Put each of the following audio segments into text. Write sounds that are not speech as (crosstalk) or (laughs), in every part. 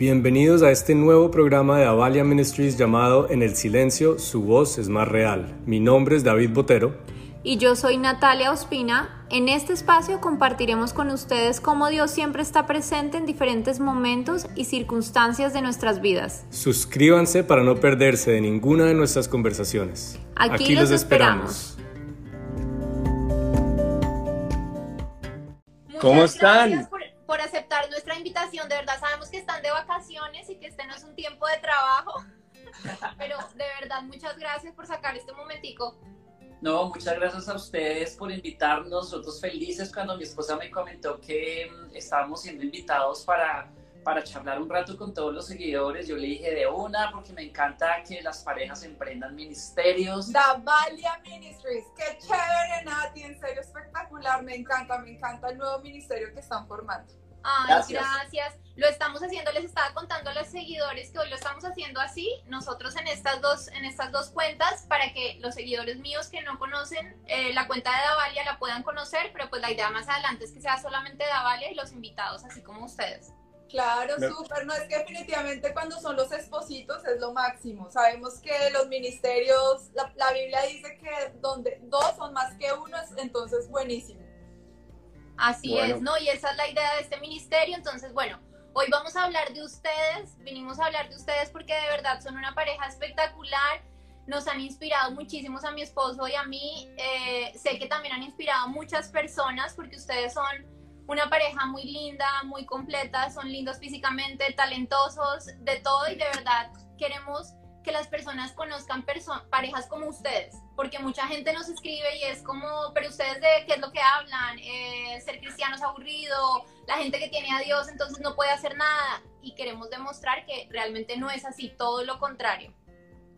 Bienvenidos a este nuevo programa de Avalia Ministries llamado En el silencio, su voz es más real. Mi nombre es David Botero. Y yo soy Natalia Ospina. En este espacio compartiremos con ustedes cómo Dios siempre está presente en diferentes momentos y circunstancias de nuestras vidas. Suscríbanse para no perderse de ninguna de nuestras conversaciones. Aquí, los, esperamos. ¿Cómo están? Por aceptar nuestra invitación. De verdad sabemos que están de vacaciones y que este no es un tiempo de trabajo. (laughs) Pero de verdad, muchas gracias por sacar este momentico. No, muchas gracias a ustedes por invitarnos. Nosotros felices cuando mi esposa me comentó que mm, estábamos siendo invitados para, para charlar un rato con todos los seguidores. Yo le dije de una porque me encanta que las parejas emprendan ministerios. Davalia Ministries, qué chévere, Nati, en serio espectacular. Me encanta, me encanta el nuevo ministerio que están formando. Ay, gracias. Lo estamos haciendo, les estaba contando a los seguidores que hoy lo estamos haciendo así, nosotros en estas dos, en estas dos cuentas, para que los seguidores míos que no conocen eh, la cuenta de Davalia la puedan conocer, pero pues la idea más adelante es que sea solamente Davalia y los invitados, así como ustedes. Claro, súper, no es que definitivamente cuando son los espositos es lo máximo. Sabemos que los ministerios, la, la Biblia dice que donde dos son más que uno, entonces buenísimo. Así es, ¿no? Y esa es la idea de este ministerio. Entonces, bueno, hoy vamos a hablar de ustedes, vinimos a hablar de ustedes porque de verdad son una pareja espectacular. Nos han inspirado muchísimos a mi esposo y a mí. Eh, sé que también han inspirado a muchas personas porque ustedes son una pareja muy linda, muy completa, son lindos físicamente, talentosos, de todo y de verdad queremos que las personas conozcan parejas como ustedes, porque mucha gente nos escribe y es como, pero ustedes de qué es lo que hablan, eh, ser cristiano es aburrido, la gente que tiene a Dios entonces no puede hacer nada y queremos demostrar que realmente no es así, todo lo contrario.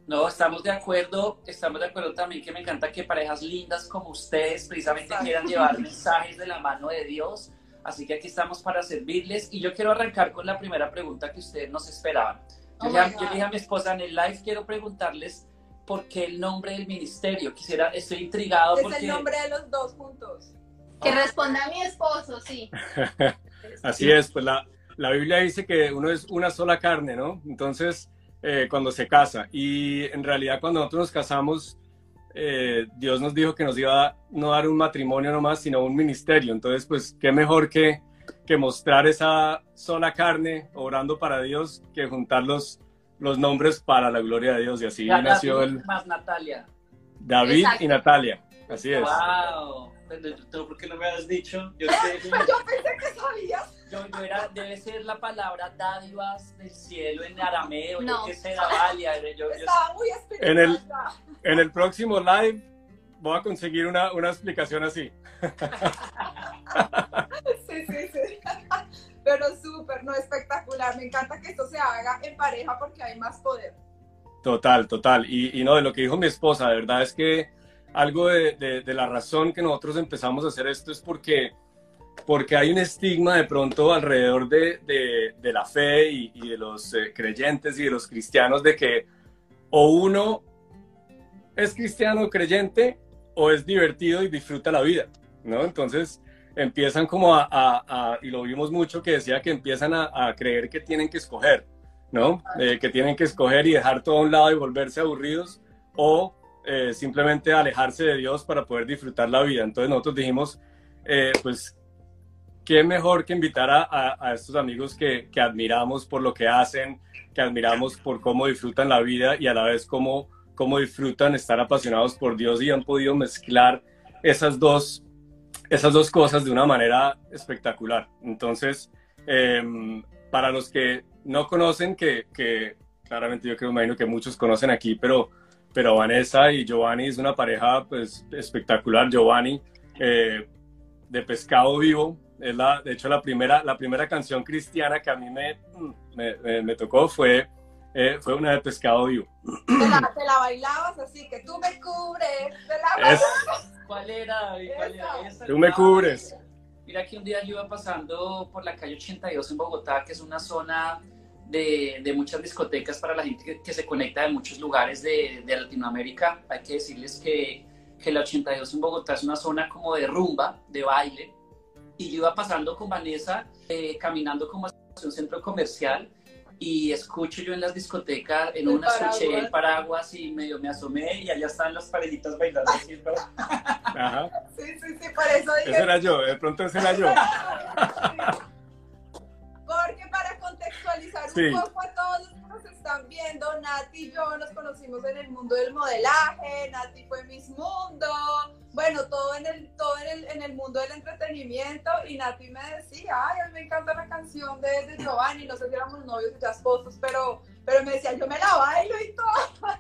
No, estamos de acuerdo, estamos de acuerdo también que me encanta que parejas lindas como ustedes precisamente quieran llevar mensajes de la mano de Dios, así que aquí estamos para servirles y yo quiero arrancar con la primera pregunta que ustedes nos esperaban. Yo, le, dije a mi esposa en el live, quiero preguntarles por qué el nombre del ministerio. Quisiera, estoy intrigado. Es el nombre de los dos juntos. Que responda a mi esposo, sí. (laughs) Así es, pues la, la, Biblia dice que uno es una sola carne, ¿no? Entonces, eh, cuando se casa. Y en realidad cuando nosotros nos casamos, eh, Dios nos dijo que nos iba a no dar un matrimonio nomás, sino un ministerio. Entonces, pues, qué mejor que que mostrar esa sola carne orando para Dios que juntar los, los nombres para la gloria de Dios. Y así nació el... Más Natalia. David y Natalia. Así es. ¡Wow! ¿Por qué no me has dicho? (laughs) Yo, pensé que sabías. Yo, era, debe ser la palabra dádivas del cielo en arameo, no. yo sé, Davalia. Yo, Estaba muy en el, en el próximo live voy a conseguir una, una explicación así. (laughs) sí, sí, sí. Pero súper, no espectacular. Me encanta que esto se haga en pareja porque hay más poder. Total, total. Y, y no, de lo que dijo mi esposa, de verdad es que algo de, de, la razón que nosotros empezamos a hacer esto es porque, porque hay un estigma de pronto alrededor de, de la fe y, y, de los eh, creyentes y de los cristianos de que o uno es cristiano creyente o es divertido y disfruta la vida, ¿no? Entonces empiezan como a, y lo vimos mucho que decía que empiezan a, creer que tienen que escoger, ¿no? Eh, que tienen que escoger y dejar todo a un lado y volverse aburridos o eh, simplemente alejarse de Dios para poder disfrutar la vida. Entonces nosotros dijimos, eh, pues, qué mejor que invitar a, estos amigos que, que admiramos por lo que hacen, que admiramos por cómo disfrutan la vida y a la vez cómo cómo disfrutan estar apasionados por Dios y han podido mezclar esas dos, esas dos cosas de una manera espectacular. Entonces, em, para los que no conocen, que, que, claramente yo creo, imagino que muchos conocen aquí, pero, pero Vanessa y Giovanni es una pareja pues, espectacular. Giovanni, eh, de Pescado Vivo, es la, de hecho la primera, la primera canción cristiana que a mí me, me, me tocó fue eh, fue una de pescado vivo. Te la, te la, bailabas así, que tú me cubres. la ¿Cuál era? ¿Cuál era? Tú me cubres. Mira que un día yo iba pasando por la calle 82 en Bogotá, que es una zona de, de muchas discotecas para la gente que, se conecta de muchos lugares de, de, Latinoamérica. Hay que decirles que, que la 82 en Bogotá es una zona como de rumba, de baile. Y yo iba pasando con Vanessa, eh, caminando como hacia un centro comercial y escucho yo en las discotecas, en una escuché el paraguas y medio me asomé y allá están las parejitas bailando así, Ajá. Sí, sí, sí, por eso dije... Ese era yo, de pronto ese era yo. (laughs) Porque contextualizar un poco a todos los que nos están viendo, Nati y yo nos conocimos en el mundo del modelaje, Nati fue Miss Mundo, bueno, todo en el, todo en el, en el mundo del entretenimiento y Nati me decía, ay, a mí me encanta la canción de, de Giovanni, no sé si éramos novios o ya esposos, pero, pero me decía, yo me la bailo y todo.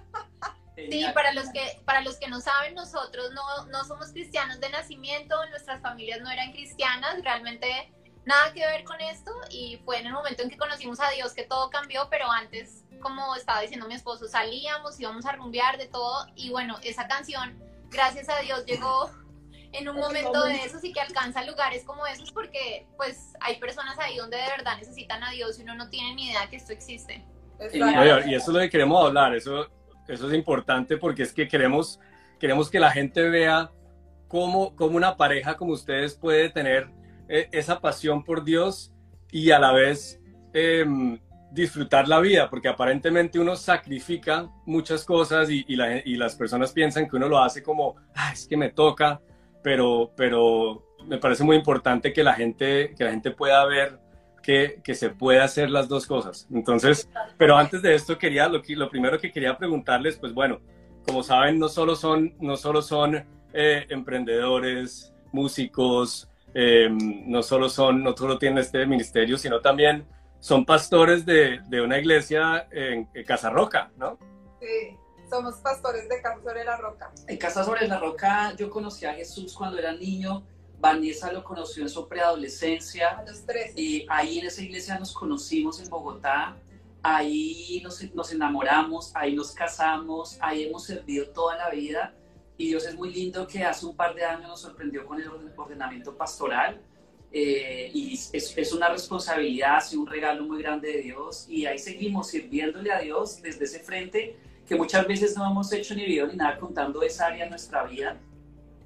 Sí, para los que para los que no saben, nosotros no, no somos cristianos de nacimiento, nuestras familias no eran cristianas, realmente nada que ver con esto y fue en el momento en que conocimos a Dios que todo cambió, pero antes, como estaba diciendo mi esposo, salíamos, íbamos a rumbear de todo y bueno, esa canción gracias a Dios llegó en un momento de esos y que alcanza lugares como esos porque pues hay personas ahí donde de verdad necesitan a Dios y uno no tiene ni idea que esto existe. y eso es lo que queremos hablar, eso, eso es importante porque es que queremos, queremos que la gente vea cómo, cómo una pareja como ustedes puede tener eh, esa pasión por Dios y a la vez em, disfrutar la vida, porque aparentemente uno sacrifica muchas cosas y, las personas piensan que uno lo hace como, ah, es que me toca, pero, pero me parece muy importante que la gente, que la gente pueda ver que, se puede hacer las dos cosas. Entonces, pero antes de esto quería, lo, lo primero que quería preguntarles, pues bueno, como saben, no solo son, no solo son eh, emprendedores, músicos, eh, no solo son, no solo tienen este ministerio, sino también son pastores de, de una iglesia en, Casa Roca, ¿no? Sí, somos pastores de Casa sobre la Roca. En Casa sobre la Roca yo conocí a Jesús cuando era niño. Vanessa lo conoció en su preadolescencia. A los tres. Y ahí en esa iglesia nos conocimos en Bogotá. Ahí nos, nos enamoramos, ahí nos casamos, ahí hemos servido toda la vida. Y Dios es muy lindo que hace un par de años nos sorprendió con el ordenamiento pastoral eh, y es, es, una responsabilidad, y un regalo muy grande de Dios y ahí seguimos sirviéndole a Dios desde ese frente que muchas veces no hemos hecho ni video ni nada contando esa área en nuestra vida,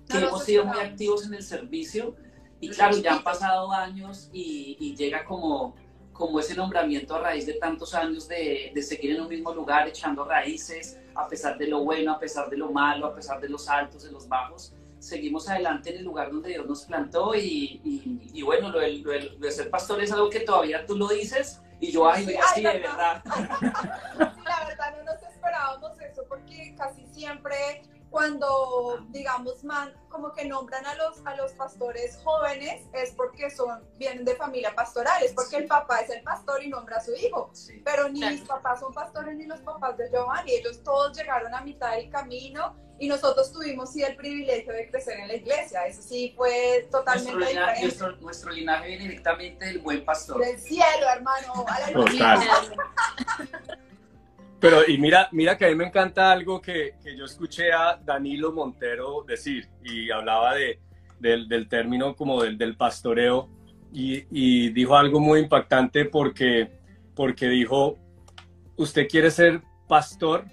que hemos sido muy activos en el servicio y claro, ya han pasado años y, y, llega como, como ese nombramiento a raíz de tantos años de, de seguir en un mismo lugar echando raíces, a pesar de lo bueno, a pesar de lo malo, a pesar de los altos, de los bajos seguimos adelante en el lugar donde Dios nos plantó y, y, bueno, lo de, ser pastor es algo que todavía tú lo dices y yo, ay, sí, de verdad. (laughs) la verdad no nos esperábamos eso porque casi siempre cuando, digamos, man, como que nombran a los, a los pastores jóvenes, es porque son, vienen de familia pastoral, es porque el papá es el pastor y nombra a su hijo. Pero ni mis papás son pastores ni los papás de Giovanni, ellos todos llegaron a mitad del camino y nosotros tuvimos sí el privilegio de crecer en la iglesia. Eso sí fue totalmente nuestro diferente. Nuestro, nuestro, linaje viene directamente del buen pastor. Del cielo, hermano. Aleluya. (laughs) Pero, y mira, mira que a mí me encanta algo que, que yo escuché a Danilo Montero decir, y hablaba de, del, del término como del, del pastoreo, y, y, dijo algo muy impactante porque, porque dijo, usted quiere ser pastor,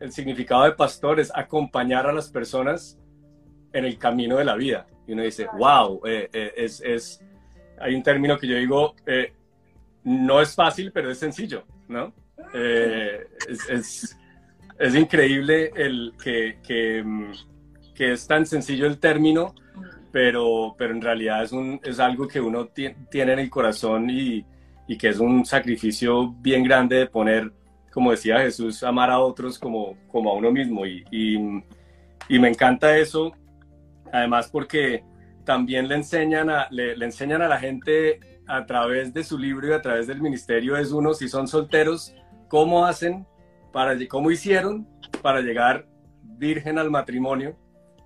el significado de pastor es acompañar a las personas en el camino de la vida. Y uno dice, wow, eh, eh, es, es, hay un término que yo digo, eh, no es fácil, pero es sencillo, ¿no? Es, es, es, increíble el que, que, mm, que, es tan sencillo el término, pero, pero en realidad es, un, es algo que uno tiene en el corazón y, y que es un sacrificio bien grande de poner como decía Jesús, amar a otros como, como a uno mismo. Y, y, me encanta eso, además porque también le enseñan, a, le, enseñan a la gente a través de su libro y a través del ministerio, es uno, si son solteros, cómo hacen, para, cómo hicieron para llegar virgen al matrimonio.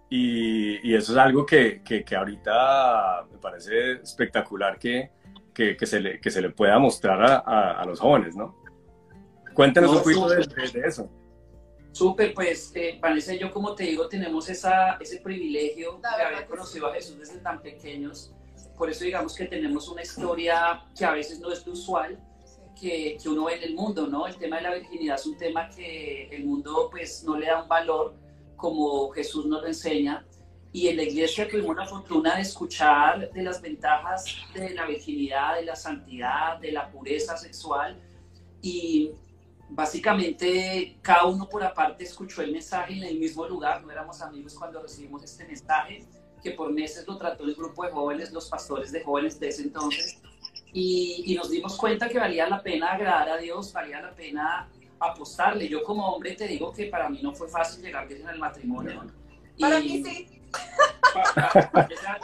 Y, y eso es algo que, que, que, ahorita me parece espectacular que, que, se, le, que se le pueda mostrar a, a, a los jóvenes, ¿no? Cuéntanos un poquito de, eso. Súper, pues eh, Vanessa yo, como te digo, tenemos esa, ese privilegio de haber conocido a Jesús desde tan pequeños. Por eso digamos que tenemos una historia que a veces no es de usual, que, que, uno ve en el mundo, ¿no? El tema de la virginidad es un tema que el mundo pues no le da un valor como Jesús nos lo enseña. Y en la iglesia tuvimos la fortuna de escuchar de las ventajas de la virginidad, de la santidad, de la pureza sexual y básicamente cada uno por aparte escuchó el mensaje en el mismo lugar, no éramos amigos cuando recibimos este mensaje, que por meses lo trató el grupo de jóvenes, los pastores de jóvenes de ese entonces, y, y nos dimos cuenta que valía la pena agradar a Dios, valía la pena apostarle. Yo como hombre te digo que para mí no fue fácil llegar bien al matrimonio. Para mí sí.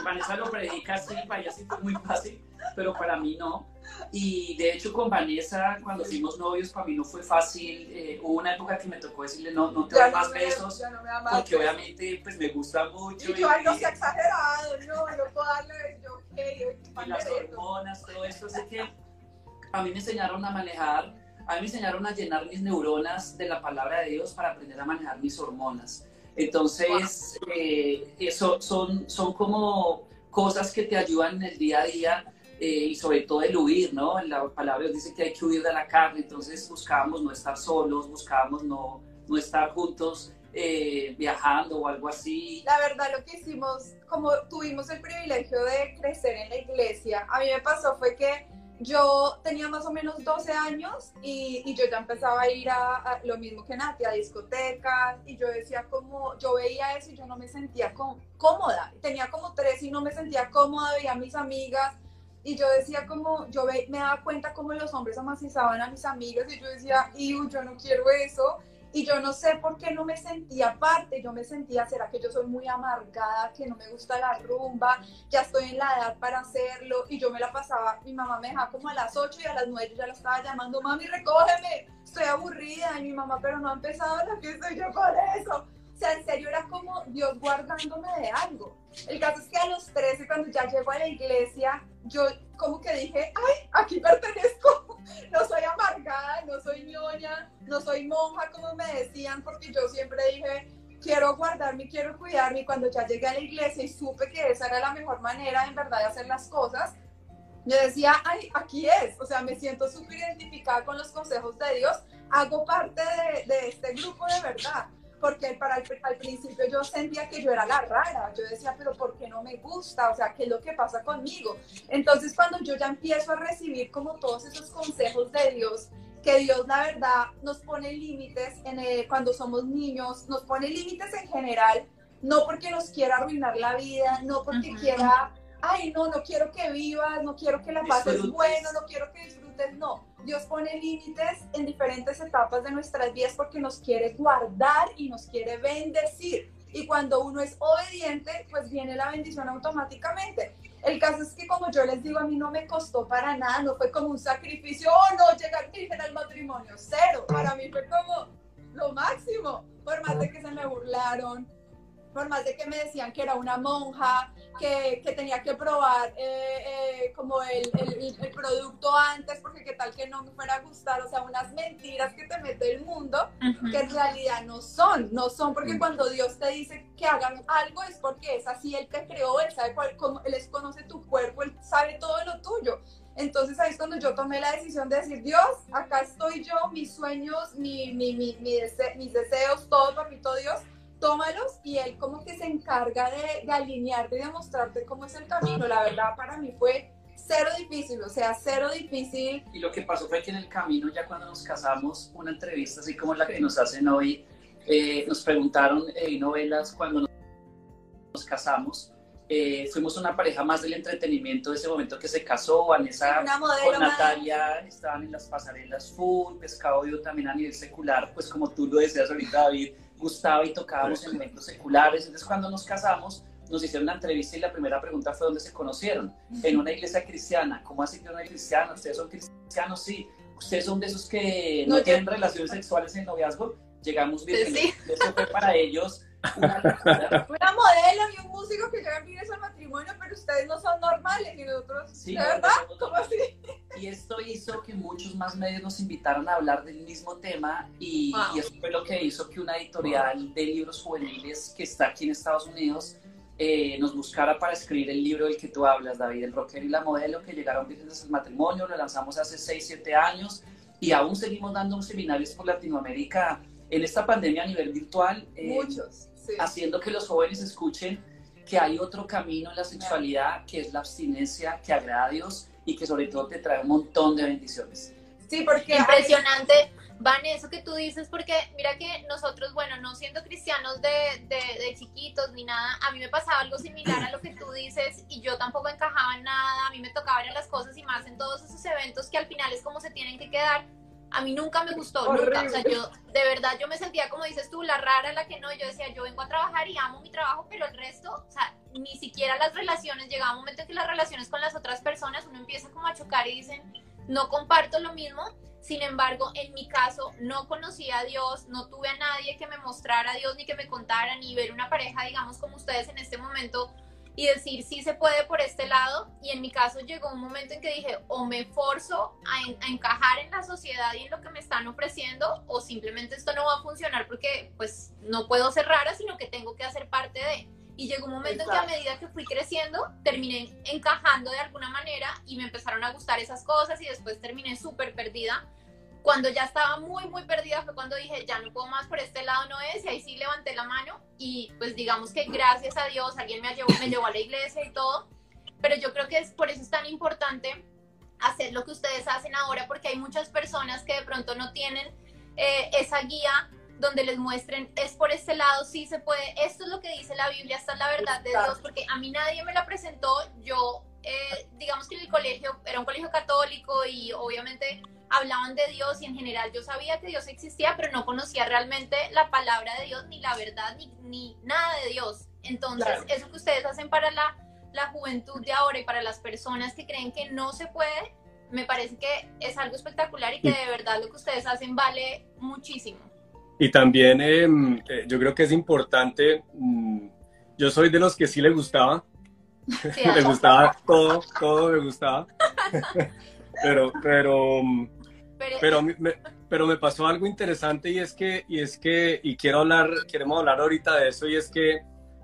Vanessa lo predica así, para ella sí fue muy fácil, pero para mí no. Y de hecho con Vanessa, cuando fuimos novios, para mí no fue fácil. Eh, hubo una época que me tocó decirle, no, no te doy más besos, porque obviamente pues me gusta mucho. Y yo, ay, no sea exagerado, no, no puedo darle, yo, okay, Y las hormonas, todo esto, así que a mí me enseñaron a manejar, a mí me enseñaron a llenar mis neuronas de la palabra de Dios para aprender a manejar mis hormonas. Entonces, eh, eso son, son como cosas que te ayudan en el día a día eh, y sobre todo el huir, ¿no? La palabra dice que hay que huir de la carne, entonces buscábamos no estar solos, buscábamos no, no estar juntos eh, viajando o algo así. La verdad lo que hicimos, como tuvimos el privilegio de crecer en la iglesia, a mí me pasó fue que yo tenía más o menos 12 años y, y yo ya empezaba a ir a, lo mismo que Nati, a discotecas y yo decía como, yo veía eso y yo no me sentía cómoda, tenía como tres y no me sentía cómoda, veía a mis amigas y yo decía como, yo me daba cuenta como los hombres amacizaban a mis amigas y yo decía, y yo no quiero eso y yo no sé por qué no me sentía parte, yo me sentía, ¿será que yo soy muy amargada, que no me gusta la rumba, ya estoy en la edad para hacerlo? Y yo me la pasaba, mi mamá me dejaba como a las 8 y a las 9 yo ya la estaba llamando, mami, recógeme, estoy aburrida. Y mi mamá, pero no ha empezado la fiesta y yo por eso. Sea, en serio era como Dios guardándome de algo. El caso es que a los 13, cuando ya llego a la iglesia, yo como que dije, ay, aquí pertenezco. (laughs) No soy amargada, no soy ñoña, no soy monja, como me decían, porque yo siempre dije, quiero guardarme, quiero cuidarme. Y cuando ya llegué a la iglesia y supe que esa era la mejor manera, en verdad, de hacer las cosas, yo decía, ay, aquí es. O sea, me siento súper identificada con los consejos de Dios. Hago parte de, de este grupo de verdad porque para al principio yo sentía que yo era la rara, yo decía, pero ¿por qué no me gusta? O sea, ¿qué es lo que pasa conmigo? Entonces cuando yo ya empiezo a recibir como todos esos consejos de Dios, que Dios la verdad nos pone límites en cuando somos niños, nos pone límites en general, no porque nos quiera arruinar la vida, no porque quiera, ay, no, no quiero que vivas, no quiero que la pases bueno, no quiero que no Dios pone límites en diferentes etapas de nuestras vidas porque nos quiere guardar y nos quiere bendecir. Y cuando uno es obediente, pues viene la bendición automáticamente. El caso es que como yo les digo, a mí no me costó para nada, no fue como un sacrificio, oh no, llegar virgen al matrimonio, cero. Para mí fue como lo máximo, por más de que se me burlaron, por más de que me decían que era una monja, que, que tenía que probar eh, eh, como el, el, el, producto antes, porque qué tal que no me fuera a gustar, o sea, unas mentiras que te mete el mundo, que en realidad no son, no son, porque cuando Dios te dice que hagan algo es porque es así, Él te creó, Él sabe cuál, cómo, Él conoce tu cuerpo, Él sabe todo lo tuyo. Entonces ahí es cuando yo tomé la decisión de decir, Dios, acá estoy yo, mis sueños, mi, mi, mi, mis deseos, todo, papito Dios, tómalos y él como que se encarga de, de alinearte y de mostrarte cómo es el camino. La verdad para mí fue cero difícil, o sea, cero difícil. Y lo que pasó fue que en el camino, ya cuando nos casamos, una entrevista así como la que nos hacen hoy, eh, nos preguntaron en novelas cuando nos, casamos. Eh, fuimos una pareja más del entretenimiento de ese momento que se casó, Vanessa con Natalia, estaban en las pasarelas full, Pescado yo también a nivel secular, pues como tú lo decías ahorita David, gustaba y tocábamos en eventos seculares. Entonces, cuando nos casamos, nos hicieron una entrevista y la primera pregunta fue dónde se conocieron. En una iglesia cristiana. ¿Cómo así que una cristiana? ¿Ustedes son cristianos? Sí. ¿Ustedes son de esos que no, tienen relaciones sexuales en noviazgo? Llegamos bien. Sí. Eso fue para ellos (laughs) una, una modelo y un músico que llegan bien al matrimonio, pero ustedes no son normales y nosotros, sí, ¿de verdad? ¿Cómo así? Y esto hizo que muchos más medios nos invitaran a hablar del mismo tema y, eso fue lo que hizo que una editorial de libros juveniles que está aquí en Estados Unidos eh, nos buscara para escribir el libro del que tú hablas, David, el rocker y la modelo, que llegaron vírgenes al matrimonio, lo lanzamos hace 6, 7 años y aún seguimos dando seminarios por Latinoamérica en esta pandemia a nivel virtual. Eh, Muchos haciendo que los jóvenes escuchen que hay otro camino en la sexualidad, que es la abstinencia, que agrada a Dios y que sobre todo te trae un montón de bendiciones. Sí, porque impresionante. Van, eso que tú dices, porque mira que nosotros, bueno, no siendo cristianos de, de, chiquitos ni nada, a mí me pasaba algo similar a lo que tú dices y yo tampoco encajaba en nada, a mí me tocaba ver las cosas y más en todos esos eventos que al final es como se tienen que quedar. A mí nunca me gustó, nunca. O sea, yo, de verdad, yo me sentía como dices tú, la rara, la que no. Yo decía, yo vengo a trabajar y amo mi trabajo, pero el resto, o sea, ni siquiera las relaciones. Llegaba un momento en que las relaciones con las otras personas uno empieza como a chocar y dicen, no comparto lo mismo. Sin embargo, en mi caso, no conocía a Dios, no tuve a nadie que me mostrara a Dios ni que me contara, ni ver una pareja, digamos, como ustedes en este momento y decir sí se puede por este lado. Y en mi caso llegó un momento en que dije, o me forzo a, encajar en la sociedad y en lo que me están ofreciendo, o simplemente esto no va a funcionar porque pues no puedo ser rara, sino que tengo que hacer parte de. Y llegó un momento en que a medida que fui creciendo, terminé encajando de alguna manera y me empezaron a gustar esas cosas y después terminé súper perdida. Cuando ya estaba muy, muy perdida fue cuando dije, ya no puedo más por este lado, no es, y ahí sí levanté la mano y pues digamos que gracias a Dios alguien me llevó, me llevó a la iglesia y todo, pero yo creo que es por eso es tan importante hacer lo que ustedes hacen ahora, porque hay muchas personas que de pronto no tienen eh, esa guía donde les muestren, es por este lado, sí se puede, esto es lo que dice la Biblia, esta es la verdad de Dios, porque a mí nadie me la presentó, yo, eh, digamos que en el colegio, era un colegio católico y obviamente hablaban de Dios y en general yo sabía que Dios existía, pero no conocía realmente la palabra de Dios, ni la verdad, ni, ni nada de Dios. Entonces, eso que ustedes hacen para la, la juventud de ahora y para las personas que creen que no se puede, me parece que es algo espectacular y que de verdad lo que ustedes hacen vale muchísimo. Y también em, eh, yo creo que es importante, mm, yo soy de los que sí le gustaba, (laughs) le gustaba todo, todo me gustaba, (laughs) pero, pero, pero, me, pero me pasó algo interesante y es que, y es que, y quiero hablar, queremos hablar ahorita de eso y es que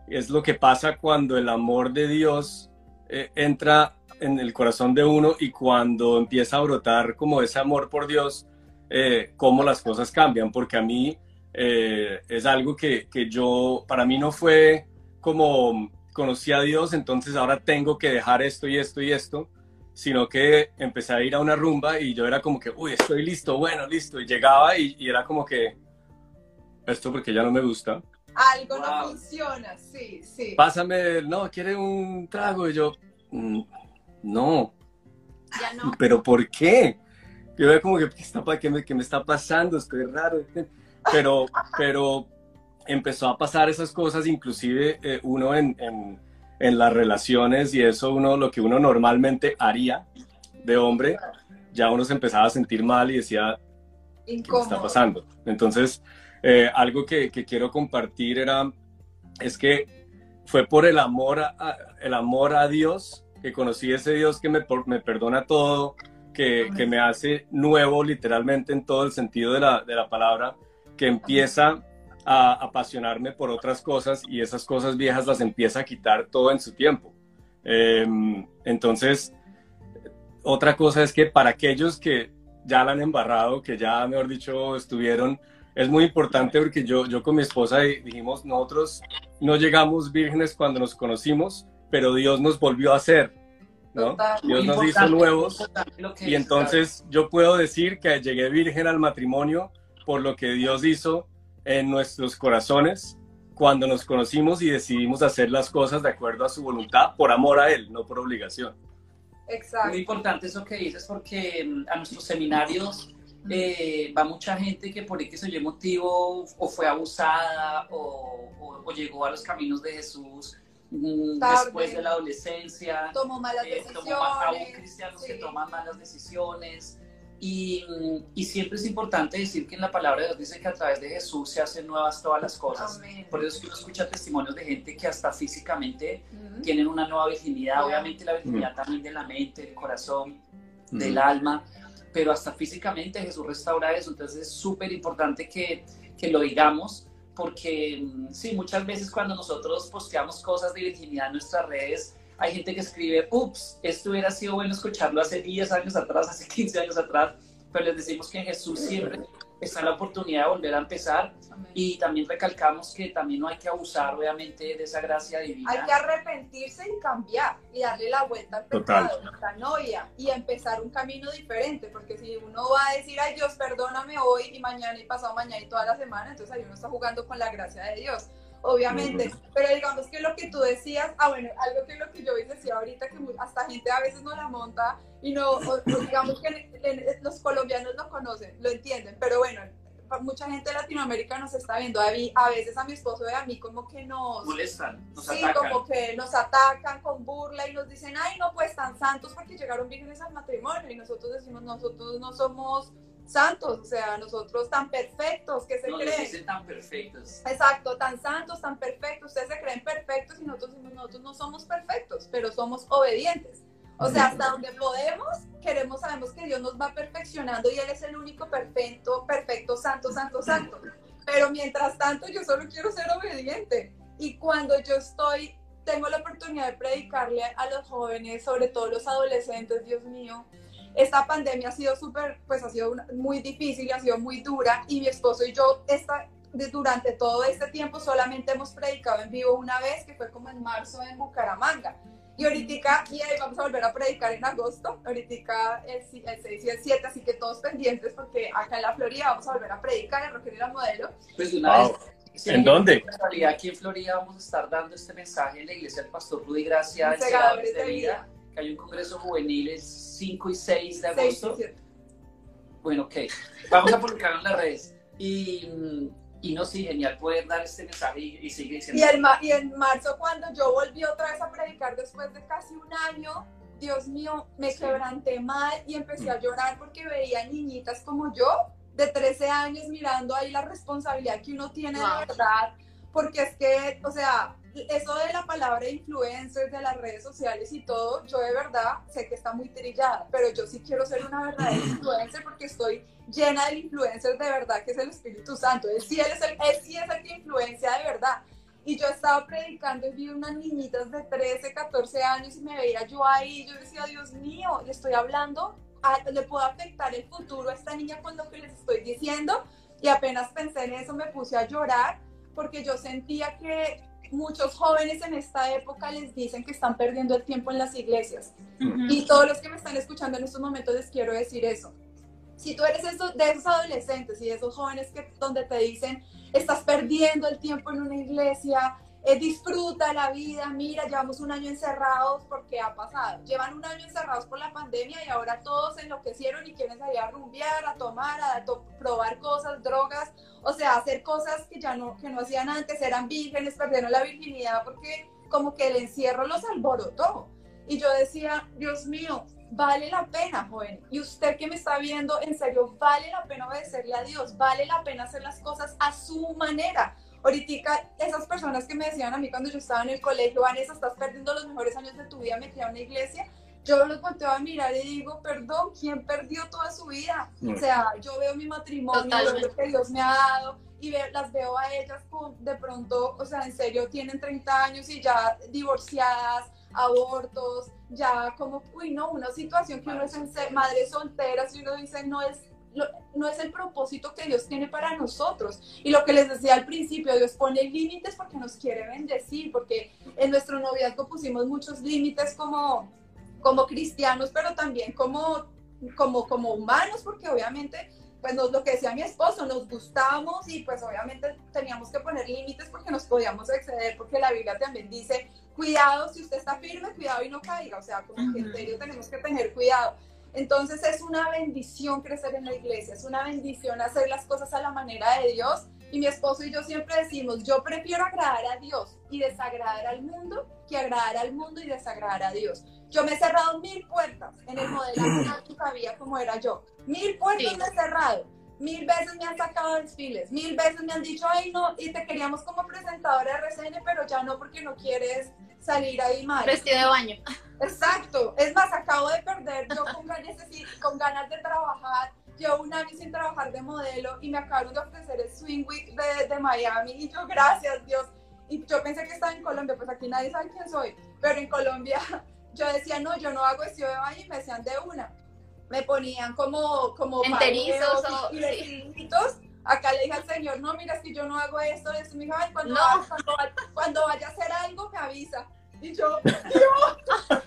es lo que pasa cuando el amor de Dios eh, entra en el corazón de uno y cuando empieza a brotar como ese amor por Dios, eh, cómo las cosas cambian, porque a mí eh, es algo que, que, yo, para mí no fue como conocí a Dios, entonces ahora tengo que dejar esto y esto y esto, sino que empecé a ir a una rumba y yo era como que, uy, estoy listo, bueno, listo, y llegaba y, era como que, esto porque ya no me gusta. Algo no funciona, sí, sí. Pásame, no, quiere un trago y yo, mm, no. Ya no. ¿Pero por qué? Yo era como que, ¿qué, está, qué, me, qué me está pasando? Estoy raro. Pero, pero empezó a pasar esas cosas, inclusive eh, uno en en las relaciones y eso uno, lo que uno normalmente haría de hombre, ya uno se empezaba a sentir mal y decía, ¿qué está pasando? Entonces, eh, algo que, que, quiero compartir era, es que fue por el amor a, el amor a Dios que conocí ese Dios que me, me perdona todo, que, que, me hace nuevo literalmente en todo el sentido de la, de la palabra, que empieza a apasionarme por otras cosas y esas cosas viejas las empieza a quitar todo en su tiempo. Em, entonces, otra cosa es que para aquellos que ya la han embarrado, que ya, mejor dicho, estuvieron, es muy importante porque yo, yo con mi esposa dijimos, nosotros no llegamos vírgenes cuando nos conocimos, pero Dios nos volvió a hacer, ¿no? Dios nos hizo nuevos y entonces yo puedo decir que llegué virgen al matrimonio por lo que Dios hizo en nuestros corazones cuando nos conocimos y decidimos hacer las cosas de acuerdo a su voluntad, por amor a Él, no por obligación. Exacto. Muy importante eso que dices porque mm, a nuestros seminarios eh, va mucha gente que por X o motivo o fue abusada o, llegó a los caminos de Jesús mm, después de la adolescencia. Tomó malas eh, decisiones. aún cristianos que toman malas decisiones. Y, siempre es importante decir que en la palabra de Dios dice que a través de Jesús se hacen nuevas todas las cosas. Por eso es que uno escucha testimonios de gente que hasta físicamente tienen una nueva virginidad. Obviamente la virginidad también de la mente, del corazón, del alma, pero hasta físicamente Jesús restaura eso. Entonces es súper importante que, que lo digamos porque sí, muchas veces cuando nosotros posteamos cosas de virginidad en nuestras redes, hay gente que escribe, ups, esto hubiera sido bueno escucharlo hace 10 años atrás, hace 15 años atrás, pero les decimos que Jesús siempre está la oportunidad de volver a empezar. Y también recalcamos que también no hay que abusar obviamente de esa gracia divina. Hay que arrepentirse y cambiar y darle la vuelta al pecado, la novia y empezar un camino diferente, porque si uno va a decir, ay Dios, perdóname hoy y mañana y pasado mañana y toda la semana, entonces ahí uno está jugando con la gracia de Dios obviamente. Pero digamos que lo que tú decías, ah, bueno, algo que lo que yo decía ahorita, que hasta gente a veces no la monta y no, digamos que los colombianos lo conocen, lo entienden, pero bueno, mucha gente de Latinoamérica nos está viendo. A, a veces a mi esposo y a mí como que nos... Molestan, nos sí, como que nos atacan con burla y nos dicen, ay, no, pues tan santos porque llegaron vírgenes al matrimonio. Y nosotros decimos, nosotros no somos santos, o sea, nosotros tan perfectos, que se no, creen? Dicen tan perfectos. Exacto, tan santos, tan perfectos, ustedes se creen perfectos y nosotros, nosotros no somos perfectos, pero somos obedientes. O sea, hasta donde podemos, queremos, sabemos que Dios nos va perfeccionando y Él es el único perfecto, perfecto, santo, santo, santo. Pero mientras tanto, yo solo quiero ser obediente. Y cuando yo estoy, tengo la oportunidad de predicarle a los jóvenes, sobre todo los adolescentes, Dios mío, esta pandemia ha sido súper, pues ha sido muy difícil y ha sido muy dura y mi esposo y yo esta, durante todo este tiempo solamente hemos predicado en vivo una vez, que fue como en marzo en Bucaramanga. Y ahorita, y ahí vamos a volver a predicar en agosto, ahorita el, el 6 y el 7, así que todos pendientes porque acá en la Florida vamos a volver a predicar en Roger y la Modelo. Pues una vez ¿En dónde? En aquí en Florida vamos a estar dando este mensaje en la iglesia del Pastor Rudy Gracia, Segadores de, vida que hay un congreso juvenil el 5 y 6 de agosto. bueno, ok. Vamos a publicarlo en las redes. Y, y no, sí, genial poder dar este mensaje y, sigue siendo. Y, el, y en marzo, cuando yo volví otra vez a predicar después de casi un año, Dios mío, me quebranté mal y empecé a llorar porque veía niñitas como yo, de 13 años, mirando ahí la responsabilidad que uno tiene de verdad. Porque es que, o sea, eso de la palabra influencer, de las redes sociales y todo, yo de verdad sé que está muy trillada, pero yo sí quiero ser una verdadera (laughs) influencer porque estoy llena del influencer de verdad que es el Espíritu Santo. Él sí, es el, él sí es el que influencia de verdad. Y yo estaba predicando y vi unas niñitas de 13, 14 años y me veía yo ahí y yo decía, Dios mío, le estoy hablando, le puedo afectar el futuro a esta niña con lo que les estoy diciendo. Y apenas pensé en eso me puse a llorar porque yo sentía que muchos jóvenes en esta época les dicen que están perdiendo el tiempo en las iglesias. Y todos los que me están escuchando en estos momentos les quiero decir eso. Si tú eres de esos adolescentes y de esos jóvenes que donde te dicen, estás perdiendo el tiempo en una iglesia, eh, disfruta la vida, mira, llevamos un año encerrados porque ha pasado. Llevan un año encerrados por la pandemia y ahora todos enloquecieron y quieren salir a rumbear, a tomar, a probar cosas, drogas, o sea, hacer cosas que ya no, que no hacían antes, eran vírgenes, perdieron la virginidad porque como que el encierro los alborotó. Y yo decía, Dios mío, vale la pena, joven. Y usted que me está viendo, en serio, vale la pena obedecerle a Dios, vale la pena hacer las cosas a su manera Ahorita, esas personas que me decían a mí cuando yo estaba en el colegio, Vanessa, estás perdiendo los mejores años de tu vida metida en una iglesia, yo los volteo a mirar y digo, perdón, ¿quién perdió toda su vida? O sea, yo veo mi matrimonio, lo que Dios me ha dado y las veo a ellas con, de pronto, o sea, en serio, tienen 30 años y ya divorciadas, abortos, ya como, uy, no, una situación que uno es en madre soltera, si uno dice, no es no es el propósito que Dios tiene para nosotros. Y lo que les decía al principio, Dios pone límites porque nos quiere bendecir, porque en nuestro noviazgo pusimos muchos límites como, como cristianos, pero también como, como, como humanos, porque obviamente, pues lo que decía mi esposo, nos gustamos y pues obviamente teníamos que poner límites porque nos podíamos exceder, porque la Biblia también dice, cuidado, si usted está firme, cuidado y no caiga, o sea, como que en serio tenemos que tener cuidado. Entonces es una bendición crecer en la iglesia, es una bendición hacer las cosas a la manera de Dios. Y mi esposo y yo siempre decimos, yo prefiero agradar a Dios y desagradar al mundo que agradar al mundo y desagradar a Dios. Yo me he cerrado mil puertas en el modelo que sabía cómo era yo. Mil puertas me he cerrado. Mil veces me han sacado desfiles, mil veces me han dicho, ay no, y te queríamos como presentadora de RCN, pero ya no porque no quieres salir ahí mal. Vestido de baño. Exacto. Es más, acabo de perder yo con ganas, con ganas de trabajar. Llevo un año sin trabajar de modelo y me acabaron de ofrecer el Swing Week de, de Miami. Y yo, gracias Dios. Y yo pensé que estaba en Colombia, pues aquí nadie sabe quién soy. Pero en Colombia (laughs) yo decía, no, yo no hago vestido de baño y me decían de una. me ponían como, como enterizos o y, Acá le dije al señor, no, mira, es que yo no hago esto, eso. Me dijo, cuando, cuando, cuando, vaya a hacer algo, me avisa. Y yo, Dios, (laughs)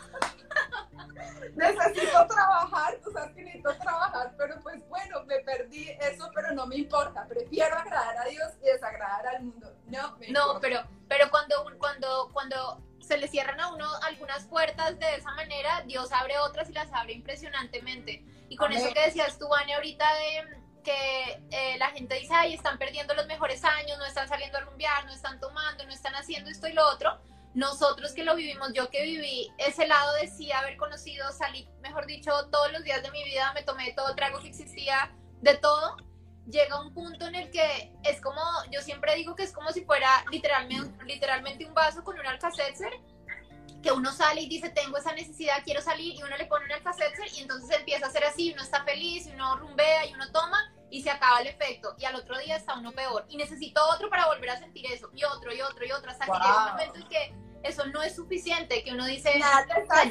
necesito trabajar, tú sabes que necesito trabajar, pero pues bueno, me perdí eso, pero no me importa. Prefiero agradar a Dios y desagradar al mundo. No, me no pero, pero cuando, cuando, cuando se le cierran a uno algunas puertas de esa manera, Dios abre otras y las abre impresionantemente. Y con eso que decías tú, Vane, ahorita de que eh, la gente dice, ay, están perdiendo los mejores años, no están saliendo a rumbear, no están tomando, no están haciendo esto y lo otro. Nosotros que lo vivimos, yo que viví ese lado de sí haber conocido, salí, mejor dicho, todos los días de mi vida, me tomé todo trago que existía, de todo, llega un punto en el que es como, yo siempre digo que es como si fuera literalmente, literalmente un vaso con un alcacelser que uno sale y dice, tengo esa necesidad, quiero salir, y uno le pone un alcacelser y entonces empieza a ser así, uno está feliz, uno rumbea y uno toma, y se acaba el efecto y al otro día está uno peor. Y necesito otro para volver a sentir eso y otro y otro y otro hasta que llega un momento en que eso no es suficiente, que uno dice,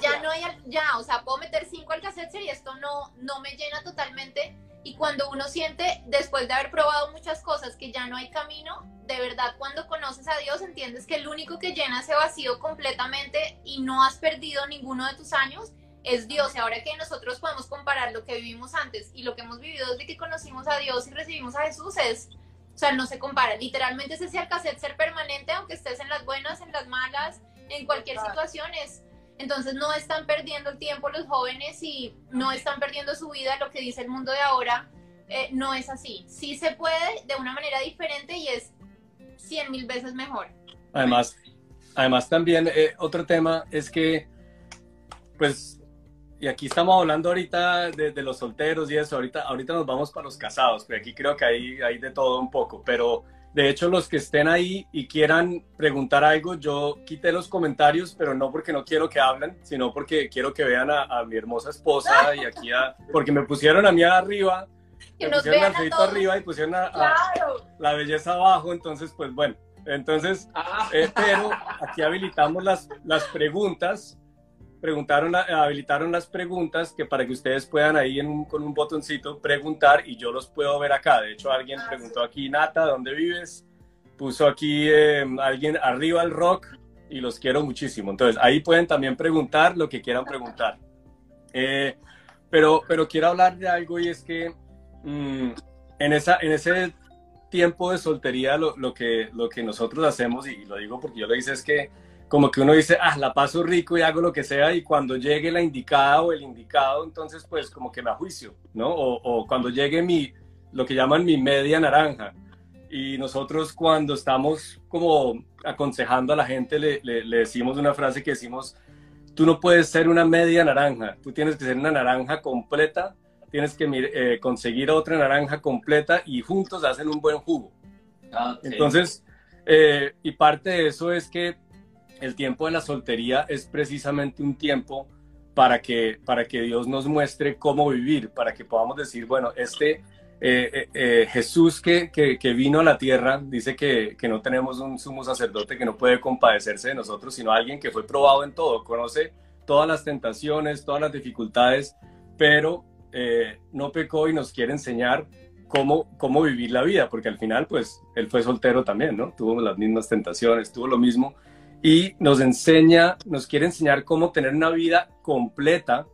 ya no hay, ya, o sea, puedo meter cinco al cassette y esto no, no me llena totalmente. Y cuando uno siente, después de haber probado muchas cosas, que ya no hay camino, de verdad cuando conoces a Dios entiendes que el único que llena ese vacío completamente y no has perdido ninguno de tus años es Dios. Y ahora que nosotros podemos comparar lo que vivimos antes y lo que hemos vivido desde que conocimos a Dios y recibimos a Jesús, es, o sea, no se compara. Literalmente es ese cassette ser permanente, aunque estés en las buenas, en las malas, en cualquier situación. Es, entonces no están perdiendo el tiempo los jóvenes y no están perdiendo su vida. Lo que dice el mundo de ahora eh, no es así. Sí se puede de una manera diferente y es cien mil veces mejor. Además, además también eh, otro tema es que, pues y aquí estamos hablando ahorita de, los solteros y eso, ahorita, ahorita nos vamos para los casados, que aquí creo que hay, hay de todo un poco, pero de hecho los que estén ahí y quieran preguntar algo, yo quité los comentarios, pero no porque no quiero que hablen, sino porque quiero que vean a, mi hermosa esposa y aquí a, porque me pusieron a mí arriba, me pusieron al arriba y pusieron a, la belleza abajo, entonces pues bueno, entonces, ah. eh, pero aquí habilitamos las, las preguntas preguntaron, habilitaron las preguntas que para que ustedes puedan ahí con un botoncito preguntar y yo los puedo ver acá. De hecho, alguien ah, preguntó aquí, Nata, ¿dónde vives? Puso aquí em, alguien arriba el rock y los quiero muchísimo. Entonces, ahí pueden también preguntar lo que quieran preguntar. Eh, pero, pero quiero hablar de algo y es que mm, en, esa, en ese tiempo de soltería lo, lo, que, lo que nosotros hacemos, y lo digo porque yo lo hice, es que como que uno dice, ah, la paso rico y hago lo que sea, y cuando llegue la indicada o el indicado, entonces pues como que me ajuicio, ¿no? O, cuando llegue mi, lo que llaman mi media naranja. Y nosotros cuando estamos como aconsejando a la gente, le, le, decimos una frase que decimos, tú no puedes ser una media naranja, tú tienes que ser una naranja completa, tienes que eh, conseguir otra naranja completa y juntos hacen un buen jugo. Ah, entonces, eh, y parte de eso es que el tiempo de la soltería es precisamente un tiempo para que, para que Dios nos muestre cómo vivir, para que podamos decir, bueno, este eh, eh, eh, Jesús que, que, vino a la tierra, dice que, que, no tenemos un sumo sacerdote que no puede compadecerse de nosotros, sino alguien que fue probado en todo, conoce todas las tentaciones, todas las dificultades, pero no pecó y nos quiere enseñar cómo, cómo vivir la vida, porque al final, pues, él fue soltero también, ¿no? Tuvo las mismas tentaciones, tuvo lo mismo y nos enseña, nos quiere enseñar cómo tener una vida completa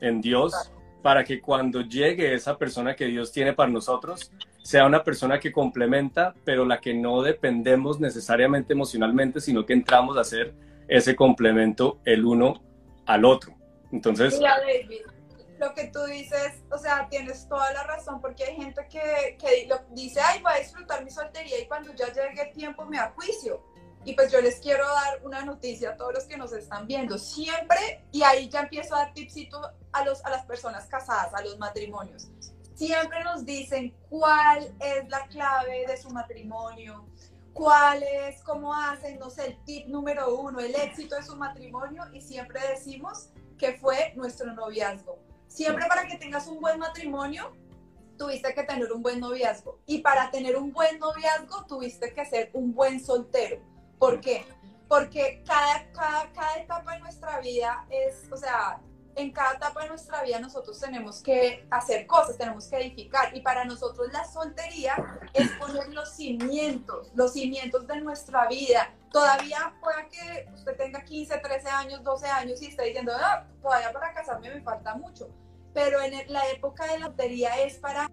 en Dios para que cuando llegue esa persona que Dios tiene para nosotros, sea una persona que complementa, pero la que no dependemos necesariamente emocionalmente, sino que entramos a ser ese complemento el uno al otro. Entonces... David, lo que tú dices, o sea, tienes toda la razón, porque hay gente que, que dice, ay, voy a disfrutar mi soltería y cuando ya llegue el tiempo me ajuicio y pues yo les quiero dar una noticia a todos los que nos están viendo. Siempre, y ahí ya empiezo a dar tipsito a, los, a las personas casadas, a los matrimonios. Siempre nos dicen cuál es la clave de su matrimonio, cuál es, cómo hacen, no sé, el tip número uno, el éxito de su matrimonio. Y siempre decimos que fue nuestro noviazgo. Siempre para que tengas un buen matrimonio, tuviste que tener un buen noviazgo. Y para tener un buen noviazgo, tuviste que ser un buen soltero ¿Por qué? Porque cada, cada, cada etapa de nuestra vida es, o sea, en cada etapa de nuestra vida nosotros tenemos que hacer cosas, tenemos que edificar. Y para nosotros la soltería es poner los cimientos, los cimientos de nuestra vida. Todavía pueda que usted tenga 15, 13 años, 12 años y esté diciendo, ah, todavía para casarme me falta mucho. Pero en la época de la soltería es para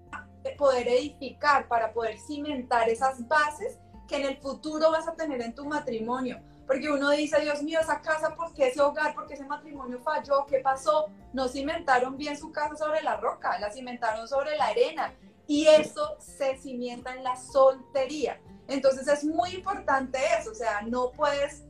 poder edificar, para poder cimentar esas bases que en el futuro vas a tener en tu matrimonio porque uno dice, Dios mío, esa casa, ¿por qué ese hogar, por qué ese matrimonio falló? ¿Qué pasó? No cimentaron bien su casa sobre la roca, la cimentaron sobre la arena. Y eso se cimienta en la soltería. Entonces es muy importante eso, o sea, no puedes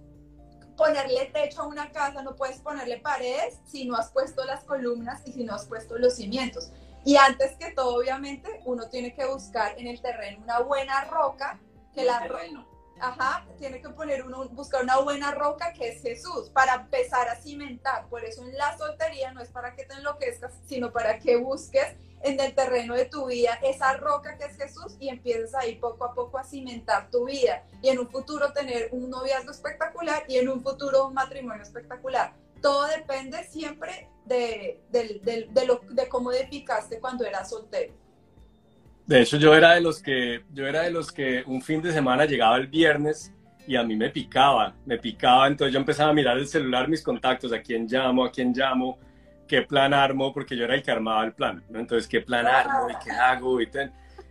ponerle techo a una casa, no puedes ponerle paredes si no has puesto las columnas y si no has puesto los cimientos. Y antes que todo, obviamente, uno tiene que buscar en el terreno una buena roca, que la roca ajá, tiene que poner uno, buscar una buena roca que es Jesús para empezar a cimentar. Por eso en la soltería no es para que te enloquezcas, sino para que busques en el terreno de tu vida esa roca que es Jesús y empieces ahí poco a poco a cimentar tu vida y en un futuro tener un noviazgo espectacular y en un futuro un matrimonio espectacular. Todo depende siempre de, de, lo, de cómo edificaste cuando eras soltero. De hecho, yo era de los que, yo era de los que un fin de semana llegaba el viernes y a mí me picaba, me picaba, entonces yo empezaba a mirar el celular, mis contactos, a quién llamo, a quién llamo, qué plan armo, porque yo era el que armaba el plan, ¿no? Entonces, ¿qué plan armo y qué hago? Y,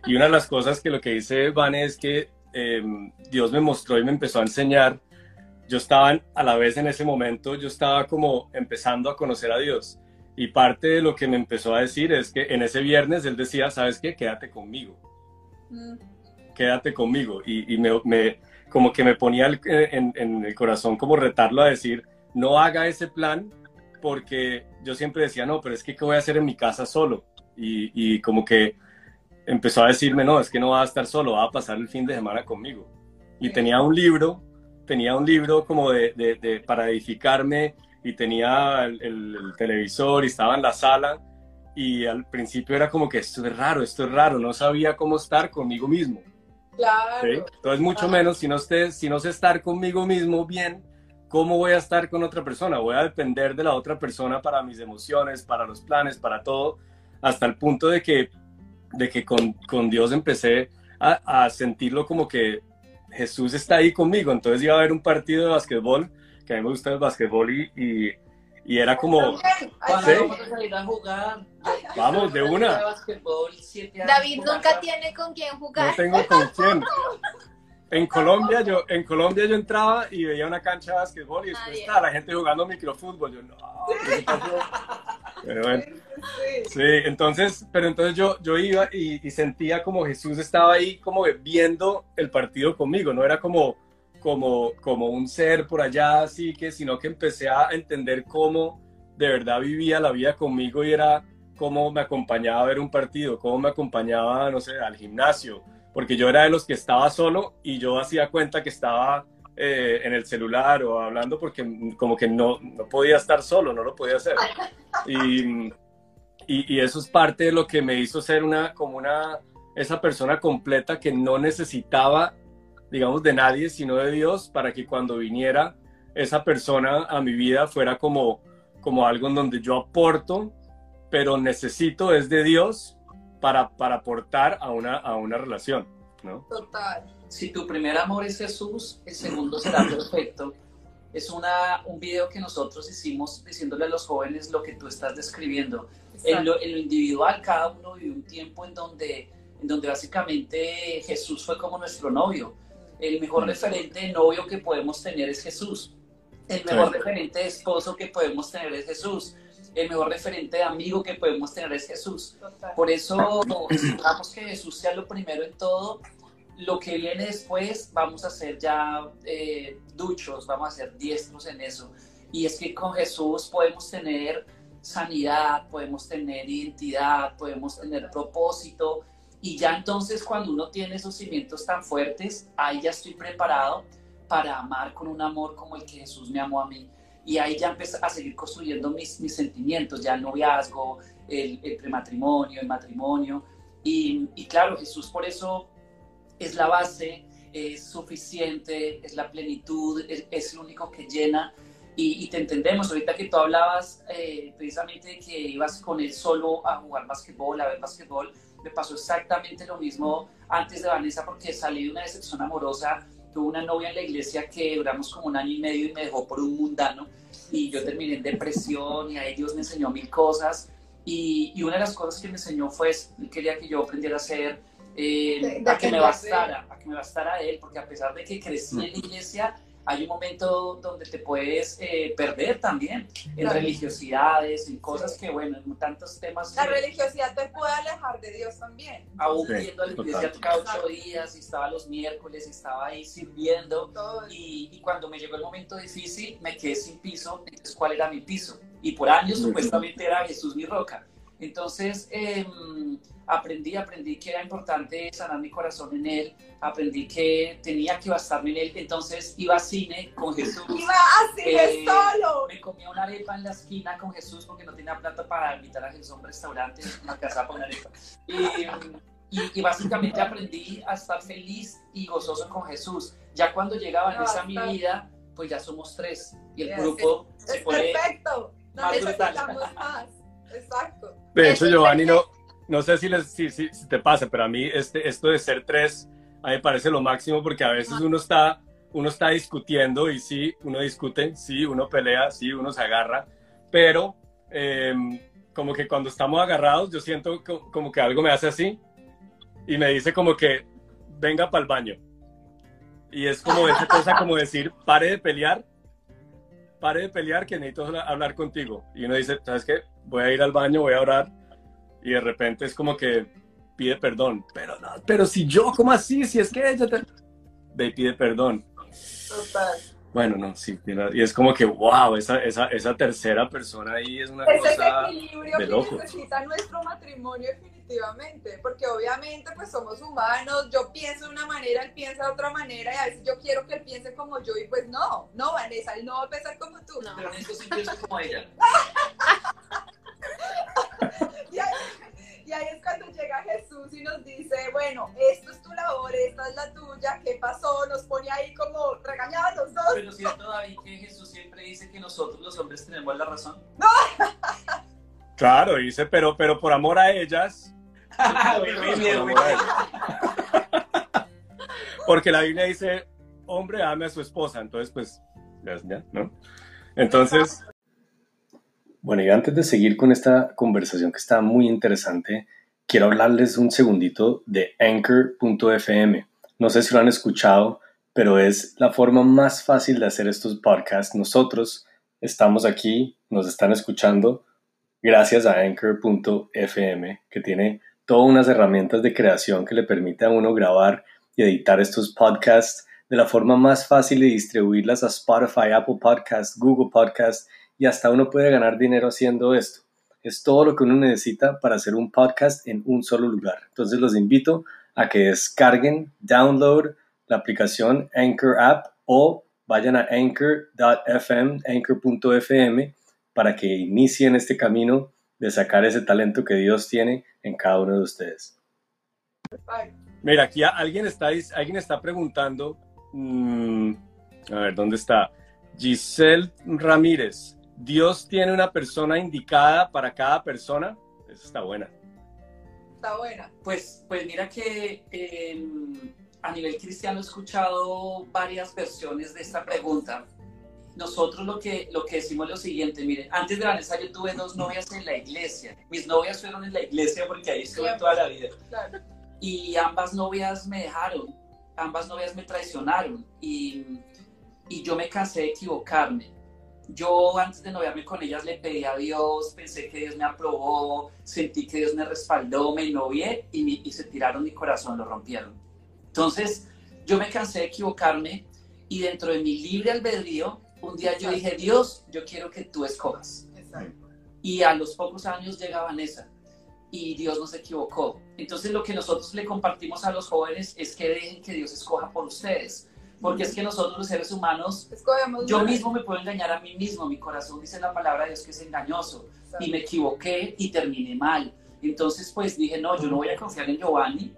y una de las cosas que lo que dice Van es que em, Dios me mostró y me empezó a enseñar, yo estaba a la vez en ese momento, yo estaba como empezando a conocer a Dios y parte de lo que me empezó a decir es que en ese viernes él decía, ¿sabes qué? Quédate conmigo. Mm. Quédate conmigo. Y, me, como que me ponía en, el corazón como retarlo a decir, no haga ese plan porque yo siempre decía, no, pero es que ¿qué voy a hacer en mi casa solo? Y, como que empezó a decirme, no, es que no va a estar solo, va a pasar el fin de semana conmigo. Y tenía un libro, tenía un libro como de, de para edificarme y tenía el, televisor y estaba en la sala y al principio era como que esto es raro, esto es raro, no sabía cómo estar conmigo mismo. Claro. Entonces, mucho menos si no, esté, si no sé estar conmigo mismo bien, ¿cómo voy a estar con otra persona? Voy a depender de la otra persona para mis emociones, para los planes, para todo, hasta el punto de que, de que con, con Dios empecé a, a sentirlo como que Jesús está ahí conmigo. Entonces iba a haber un partido de básquetbol que a mí me gusta el básquetbol y, y, era como... ¿sí? vamos a salir a jugar? Vamos, de una. David nunca tiene con quién jugar. No tengo con quién. En Colombia, yo, en Colombia yo entraba y veía una cancha de básquetbol y después estaba la gente jugando microfútbol. Yo, no, Pero bueno. Sí, entonces, pero entonces yo, yo iba y, y, sentía como Jesús estaba ahí como viendo el partido conmigo, no era como como, como un ser por allá, así que, sino que empecé a entender cómo de verdad vivía la vida conmigo y era cómo me acompañaba a ver un partido, cómo me acompañaba, no sé, al gimnasio, porque yo era de los que estaba solo y yo hacía cuenta que estaba eh, en el celular o hablando porque como que no, no podía estar solo, no lo podía hacer. Y, y, y, eso es parte de lo que me hizo ser una, como una, esa persona completa que no necesitaba digamos, de nadie, sino de Dios, para que cuando viniera esa persona a mi vida fuera como, como algo en donde yo aporto, pero necesito es de Dios para, para aportar a una, a una relación, ¿no? Total. Si tu primer amor es Jesús, el segundo será perfecto. Es una, un video que nosotros hicimos diciéndole a los jóvenes lo que tú estás describiendo. En lo, en lo, individual, cada uno vivió un tiempo en donde, en donde básicamente Jesús fue como nuestro novio el mejor referente de novio que podemos tener es Jesús. El mejor referente de esposo que podemos tener es Jesús. El mejor referente de amigo que podemos tener es Jesús. Por eso necesitamos que Jesús sea lo primero en todo. Lo que viene después vamos a ser ya eh, duchos, vamos a ser diestros en eso. Y es que con Jesús podemos tener sanidad, podemos tener identidad, podemos tener propósito, y ya entonces cuando uno tiene esos cimientos tan fuertes, ahí ya estoy preparado para amar con un amor como el que Jesús me amó a mí. Y ahí ya empecé a seguir construyendo mis, mis sentimientos, ya el noviazgo, el, el prematrimonio, el matrimonio. Y, y, claro, Jesús por eso es la base, es suficiente, es la plenitud, es, es el único que llena. y, te entendemos. Ahorita que tú hablabas eh, precisamente de que ibas con él solo a jugar básquetbol, a ver básquetbol, me pasó exactamente lo mismo antes de Vanessa porque salí de una decepción amorosa. Tuve una novia en la iglesia que duramos como un año y medio y me dejó por un mundano y yo terminé en depresión y ahí Dios me enseñó mil cosas. Y, y una de las cosas que me enseñó fue, él quería que yo aprendiera a ser, eh, a que me bastara, a que me bastara él, porque a pesar de que crecí en la iglesia, hay un momento donde te puedes eh, perder también en religiosidades, en cosas que, bueno, en tantos temas. La religiosidad te puede alejar de Dios también. Aún viendo a la iglesia cada ocho días, y estaba los miércoles, y estaba ahí sirviendo. Y, y, cuando me llegó el momento difícil, me quedé sin piso. Entonces, ¿cuál era mi piso? Y por años, supuestamente, era Jesús mi roca. Entonces, eh, aprendí, aprendí que era importante sanar mi corazón en Él, aprendí que tenía que bastarme en Él, entonces iba a cine con Jesús. (laughs) Iba a cine eh, solo. Me comía una arepa en la esquina con Jesús porque no tenía plata para invitar a Jesús a un restaurante, una casa para una arepa. Y, básicamente aprendí a estar feliz y gozoso con Jesús. Ya cuando llegaba en esa mi vida, pues ya somos tres y el grupo se pone perfecto. No necesitamos más. Exacto. De hecho, Giovanni, no, no sé si, les, si, si, te pasa, pero a mí este, esto de ser tres, a mí me parece lo máximo porque a veces uno está, uno está discutiendo y sí, uno discute, sí, uno pelea, sí, uno se agarra, pero em, como que cuando estamos agarrados yo siento como que algo me hace así y me dice como que venga para el baño. Y es como esa cosa como decir, pare de pelear, pare de pelear que necesito hablar contigo. Y uno dice, ¿sabes qué? Voy a ir al baño, voy a orar y de repente es como que pide perdón. Pero no, pero si yo, ¿cómo así? Si es que ella te... Ve pide perdón. Total. Bueno, no, sí, y es como que, wow, esa, esa, esa tercera persona ahí es una cosa el equilibrio que necesita nuestro matrimonio definitivamente, porque obviamente pues somos humanos, yo pienso de una manera, él piensa de otra manera, y a veces yo quiero que él piense como yo, y pues no, no, Vanessa, él no va a pensar como tú. No. Pero eso sí pienso como ella. (laughs) y, ahí, es cuando llega Jesús y nos dice, bueno, esto es tu labor, esta es la tuya, ¿qué pasó? Nos pone ahí como regañados los dos. Pero siento, David, que Jesús siempre dice que nosotros los hombres tenemos la razón. (laughs) Claro, dice, pero, pero por amor a ellas. (laughs) Porque la Biblia dice, hombre ame a su esposa, entonces pues, ya, ¿no? Entonces, bueno, y antes de seguir con esta conversación que está muy interesante, quiero hablarles un segundito de anchor.fm. No sé si lo han escuchado, pero es la forma más fácil de hacer estos podcasts. Nosotros estamos aquí, nos están escuchando gracias a anchor.fm, que tiene todas unas herramientas de creación que le permite a uno grabar y editar estos podcasts de la forma más fácil y distribuirlas a Spotify, Apple Podcasts, Google Podcasts y hasta uno puede ganar dinero haciendo esto. Es todo lo que uno necesita para hacer un podcast en un solo lugar. Entonces los invito a que descarguen, download la aplicación Anchor App o vayan a anchor.fm, anchor.fm para que inicien este camino de sacar ese talento que Dios tiene en cada uno de ustedes. Mira, aquí alguien está, alguien está preguntando, mm, a ver, ¿dónde está? Giselle Ramírez. Dios tiene una persona indicada para cada persona. Eso está buena. Está buena. Pues, pues mira que em, a nivel cristiano he escuchado varias versiones de esta pregunta. Nosotros lo que, lo que decimos es lo siguiente, miren, antes de Vanessa yo tuve dos novias en la iglesia. Mis novias fueron en la iglesia porque ahí estuve toda la vida. Y ambas novias me dejaron, ambas novias me traicionaron y, y yo me cansé de equivocarme yo antes de noviarme con ellas le pedí a Dios, pensé que Dios me aprobó, sentí que Dios me respaldó, me novié y, y se tiraron mi corazón, lo rompieron. Entonces, yo me cansé de equivocarme y dentro de mi libre albedrío, un día yo dije, Dios, yo quiero que tú escojas. Y a los pocos años llega Vanessa y Dios nos equivocó. Entonces lo que nosotros le compartimos a los jóvenes es que dejen que Dios escoja por ustedes porque es que nosotros los seres humanos, yo mismo me puedo engañar a mí mismo, mi corazón dice la palabra de Dios que es engañoso, y me equivoqué y terminé mal. Entonces pues dije, no, yo no voy a confiar en Giovanni,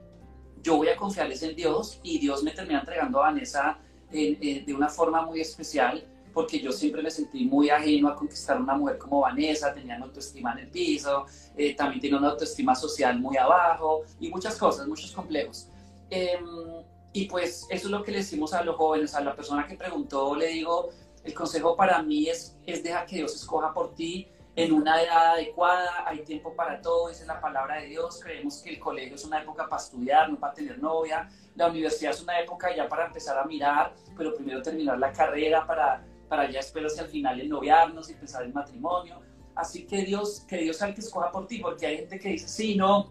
yo voy a confiarles en Dios, y Dios me termina entregando a Vanessa de una forma muy especial, porque yo siempre me sentí muy ajeno a conquistar una mujer como Vanessa, tenía una autoestima en el piso, eh, también tenía una autoestima social muy abajo y muchas cosas, muchos complejos. Em, y pues eso es lo que le decimos a los jóvenes, a la persona que preguntó, le digo, el consejo para mí es, es dejar que Dios escoja por ti en una edad adecuada, hay tiempo para todo, esa es la palabra de Dios, creemos que el colegio es una época para estudiar, no para tener novia, la universidad es una época ya para empezar a mirar, pero primero terminar la carrera para, para ya después al final el noviarnos y pensar en matrimonio. Así que Dios, que Dios el que escoja por ti, porque hay gente que dice, sí, no,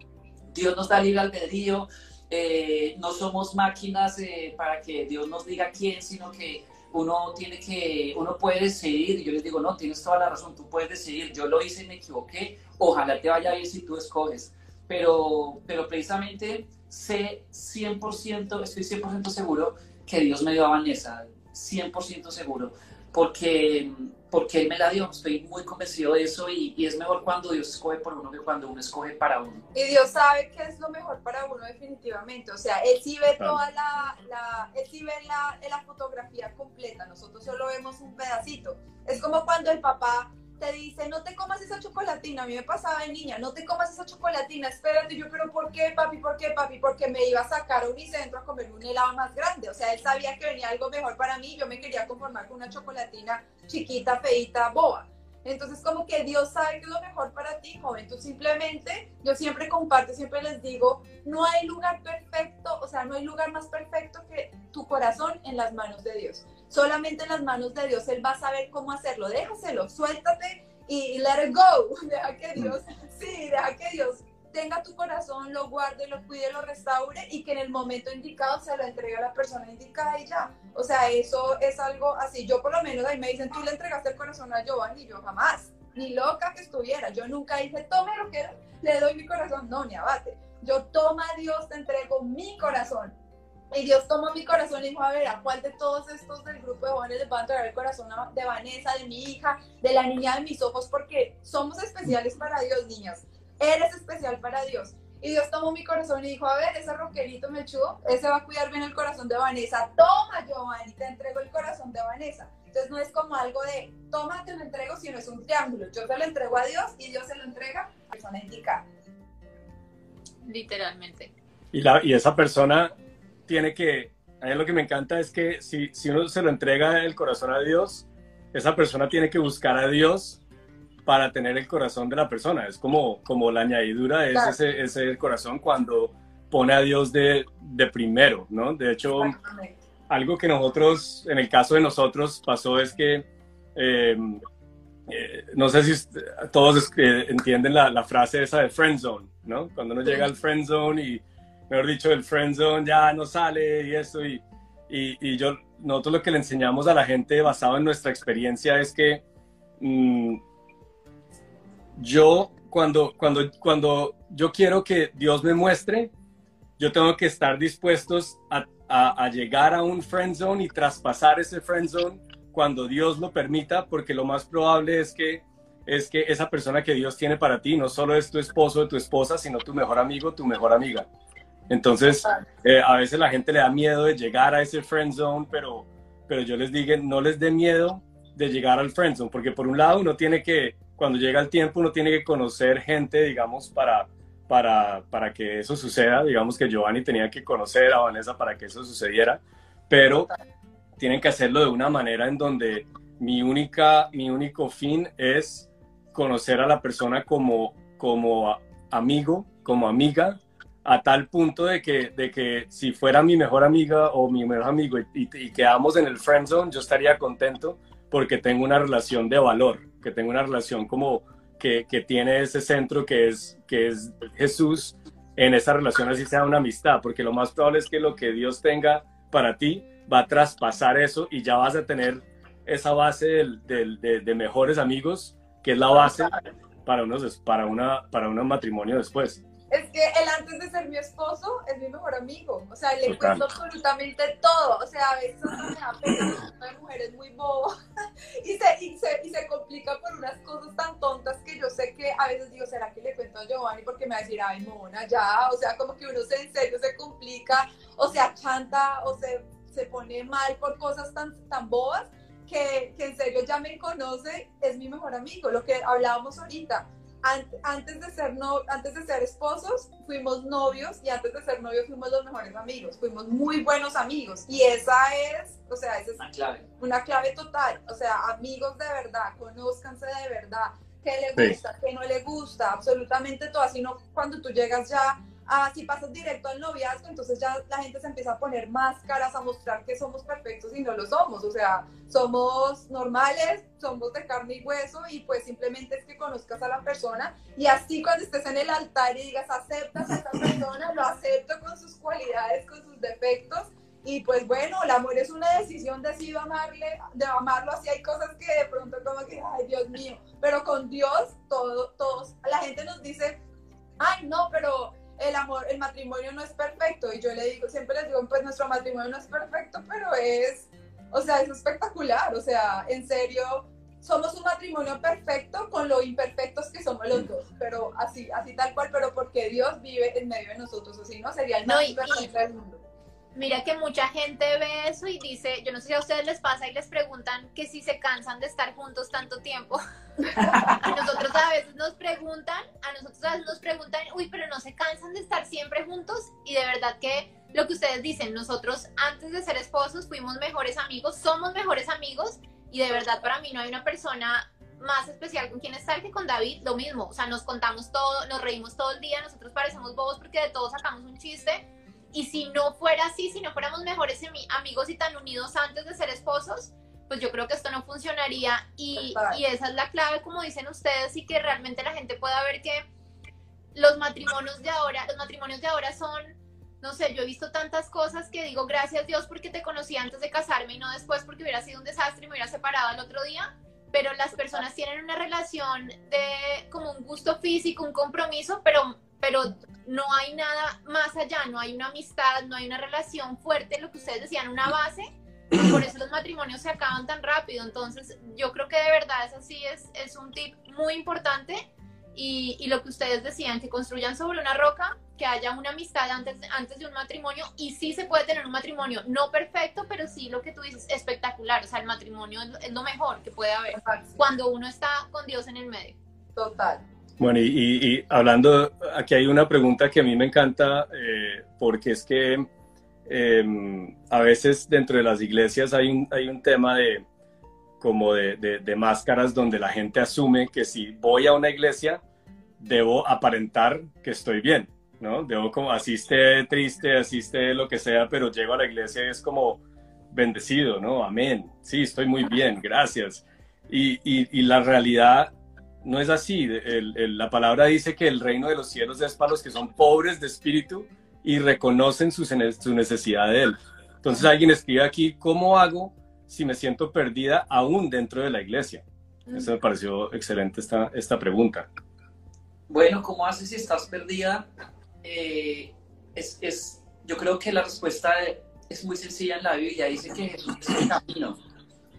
Dios nos da libre albedrío, eh, no somos máquinas eh, para que Dios nos diga quién, sino que uno tiene que, uno puede decidir, y yo les digo, no, tienes toda la razón, tú puedes decidir, yo lo hice y me equivoqué, ojalá te vaya bien si tú escoges, pero, pero precisamente sé 100%, estoy 100% seguro que Dios me dio a Vanessa, 100% seguro, porque, porque Él me la dio, estoy muy convencido de eso y, y, es mejor cuando Dios escoge por uno que cuando uno escoge para uno. Y Dios sabe que es lo mejor para uno definitivamente, o sea, Él sí ve toda la, la Él sí ve la, la fotografía completa, nosotros solo vemos un pedacito. Es como cuando el papá te dice, no te comas esa chocolatina, a mí me pasaba de niña, no te comas esa chocolatina, espérate, yo, pero ¿por qué, papi? ¿Por qué, papi? Porque me iba a sacar a Unicentro a comer un helado más grande, o sea, él sabía que venía algo mejor para mí, yo me quería conformar con una chocolatina chiquita, feita, boba. Entonces, como que Dios sabe que es lo mejor para ti, joven. Tú simplemente, yo siempre comparto, siempre les digo, no hay lugar perfecto, o sea, no hay lugar más perfecto que tu corazón en las manos de Dios. Solamente en las manos de Dios Él va a saber cómo hacerlo. Déjaselo, suéltate y let it go. (laughs) Deja que Dios, sí, deja que Dios tenga tu corazón, lo guarde, lo cuide, lo restaure y que en el momento indicado se lo entregue a la persona indicada y ya. O sea, eso es algo así. Yo por lo menos ahí me dicen, tú le entregaste el corazón a Giovanni, yo jamás, ni loca que estuviera. Yo nunca dije, tome lo que le doy mi corazón. No, ni abate. Yo toma Dios, te entrego mi corazón. Y Dios tomó mi corazón y dijo, a ver, ¿a cuál de todos estos del grupo de jóvenes les va a entregar el corazón de Vanessa, de mi hija, de la niña de mis ojos? Porque somos especiales para Dios, niñas. Eres especial para Dios. Y Dios tomó mi corazón y dijo, a ver, ese roquerito mechudo, ese va a cuidar bien el corazón de Vanessa. Toma, Giovanni, te entrego el corazón de Vanessa. Entonces no es como algo de, toma, te lo entrego, sino es un triángulo. Yo se lo entrego a Dios y Dios se lo entrega a la persona indicada. Literalmente. Y, la, y esa persona tiene que, a mí lo que me encanta es que si, si uno se lo entrega el corazón a Dios, esa persona tiene que buscar a Dios para tener el corazón de la persona. Es como, como la añadidura es ese, ese el corazón cuando pone a Dios de, de primero, ¿no? De hecho, algo que nosotros, en el caso de nosotros, pasó es que, eh, eh, no sé si todos eh, entienden la, la, frase esa de friend zone, ¿no? Cuando uno llega al friend zone y mejor dicho, el friend zone ya no sale y eso. Y, y, yo, nosotros lo que le enseñamos a la gente basado en nuestra experiencia es que mm, yo, cuando, cuando, cuando yo quiero que Dios me muestre, yo tengo que estar dispuestos a, a, a llegar a un friend zone y traspasar ese friend zone cuando Dios lo permita, porque lo más probable es que es que esa persona que Dios tiene para ti no solo es tu esposo o tu esposa, sino tu mejor amigo, tu mejor amiga. Entonces, eh, a veces la gente le da miedo de llegar a ese friend zone, pero, pero yo les digo, no les dé miedo de llegar al friend zone, porque por un lado uno tiene que, cuando llega el tiempo, uno tiene que conocer gente, digamos, para, para, para que eso suceda. Digamos que Giovanni tenía que conocer a Vanessa para que eso sucediera, pero tienen que hacerlo de una manera en donde mi, única, mi único fin es conocer a la persona como, como amigo, como amiga, a tal punto de que, de que si fuera mi mejor amiga o mi mejor amigo y, y, quedamos en el friend zone, yo estaría contento porque tengo una relación de valor, que tengo una relación como que, que tiene ese centro que es, que es Jesús en esa relación, así sea una amistad, porque lo más probable es que lo que Dios tenga para ti va a traspasar eso y ya vas a tener esa base del, del, de, de, mejores amigos, que es la base para, unos, para, una, para un matrimonio después es que él antes de ser mi esposo es mi mejor amigo. O sea, le cuento absolutamente todo. O sea, a veces me da pena de mujeres muy bobo (laughs) y se, y, se, y se complica por unas cosas tan tontas que yo sé que a veces digo, ¿será que le cuento a Giovanni? Porque me va a decir, ay, mona, ya. O sea, como que uno se en serio se complica o se achanta o se, se pone mal por cosas tan, tan bobas que, que en serio ya me conoce, es mi mejor amigo, lo que hablábamos ahorita antes de ser no, antes de ser esposos fuimos novios y antes de ser novios fuimos los mejores amigos, fuimos muy buenos amigos y esa es, o sea, esa es una clave, una clave total, o sea, amigos de verdad, conózcanse de verdad, qué le gusta, qué no le gusta, absolutamente todo, así no cuando tú llegas ya Ah, si pasas directo al noviazgo, entonces ya la gente se empieza a poner máscaras, a mostrar que somos perfectos y no lo somos. O sea, somos normales, somos de carne y hueso y pues simplemente es que conozcas a la persona y así cuando estés en el altar y digas aceptas a esta persona, lo acepto con sus cualidades, con sus defectos y pues bueno, el amor es una decisión, decido amarle, de amarlo así, hay cosas que de pronto como que, ay Dios mío, pero con Dios todo, todos, la gente nos dice, ay no, pero el amor, el matrimonio no es perfecto. Y yo le digo, siempre les digo, pues nuestro matrimonio no es perfecto, pero es, o sea, es espectacular. O sea, en serio, somos un matrimonio perfecto con lo imperfectos que somos los dos, pero así, así tal cual, pero porque Dios vive en medio de nosotros, así no sería el más perfecto del mundo. Mira que mucha gente ve eso y dice, yo no sé si a ustedes les pasa y les preguntan que si se cansan de estar juntos tanto tiempo. (laughs) a nosotros a veces nos preguntan, a nosotros a veces nos preguntan, uy, pero no se cansan de estar siempre juntos y de verdad que lo que ustedes dicen, nosotros antes de ser esposos fuimos mejores amigos, somos mejores amigos y de verdad para mí no hay una persona más especial con quien estar que con David, lo mismo, o sea, nos contamos todo, nos reímos todo el día, nosotros parecemos bobos porque de todo sacamos un chiste y si no fuera así, si no fuéramos mejores amigos y tan unidos antes de ser esposos, pues yo creo que esto no funcionaría. Y, y, esa es la clave, como dicen ustedes, y que realmente la gente pueda ver que los matrimonios de ahora, los matrimonios de ahora son, no sé, yo he visto tantas cosas que digo gracias Dios porque te conocí antes de casarme y no después porque hubiera sido un desastre y me hubiera separado al otro día, pero las personas tienen una relación de como un gusto físico, un compromiso, pero pero no hay nada más allá, no hay una amistad, no hay una relación fuerte, lo que ustedes decían, una base, por eso los matrimonios se acaban tan rápido. Entonces, yo creo que de verdad es así, es, es un tip muy importante. Y, y, lo que ustedes decían, que construyan sobre una roca, que haya una amistad antes, antes de un matrimonio. Y sí se puede tener un matrimonio, no perfecto, pero sí lo que tú dices, espectacular. O sea, el matrimonio es lo mejor que puede haber cuando uno está con Dios en el medio. Total. Bueno, y, hablando, aquí hay una pregunta que a mí me encanta, eh, porque es que em, a veces dentro de las iglesias hay un, hay un tema de como de, de, máscaras donde la gente asume que si voy a una iglesia debo aparentar que estoy bien, ¿no? Debo como, así esté triste, así esté lo que sea, pero llego a la iglesia y es como bendecido, ¿no? Amén. Sí, estoy muy bien, gracias. Y, y, y la realidad no es así. la palabra dice que el reino de los cielos es para los que son pobres de espíritu y reconocen su, su necesidad de él. Entonces alguien escribe aquí, ¿cómo hago si me siento perdida aún dentro de la iglesia? Eso me pareció excelente esta, esta pregunta. Bueno, ¿cómo haces si estás perdida? Eh, es, es, yo creo que la respuesta es muy sencilla en la Biblia. Dice que Jesús es el camino.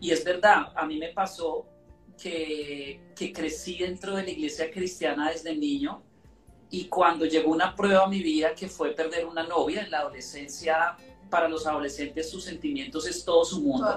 Y es verdad, a mí me pasó que, que crecí dentro de la iglesia cristiana desde niño y cuando llegó una prueba a mi vida que fue perder una novia en la adolescencia, para los adolescentes sus sentimientos es todo su mundo.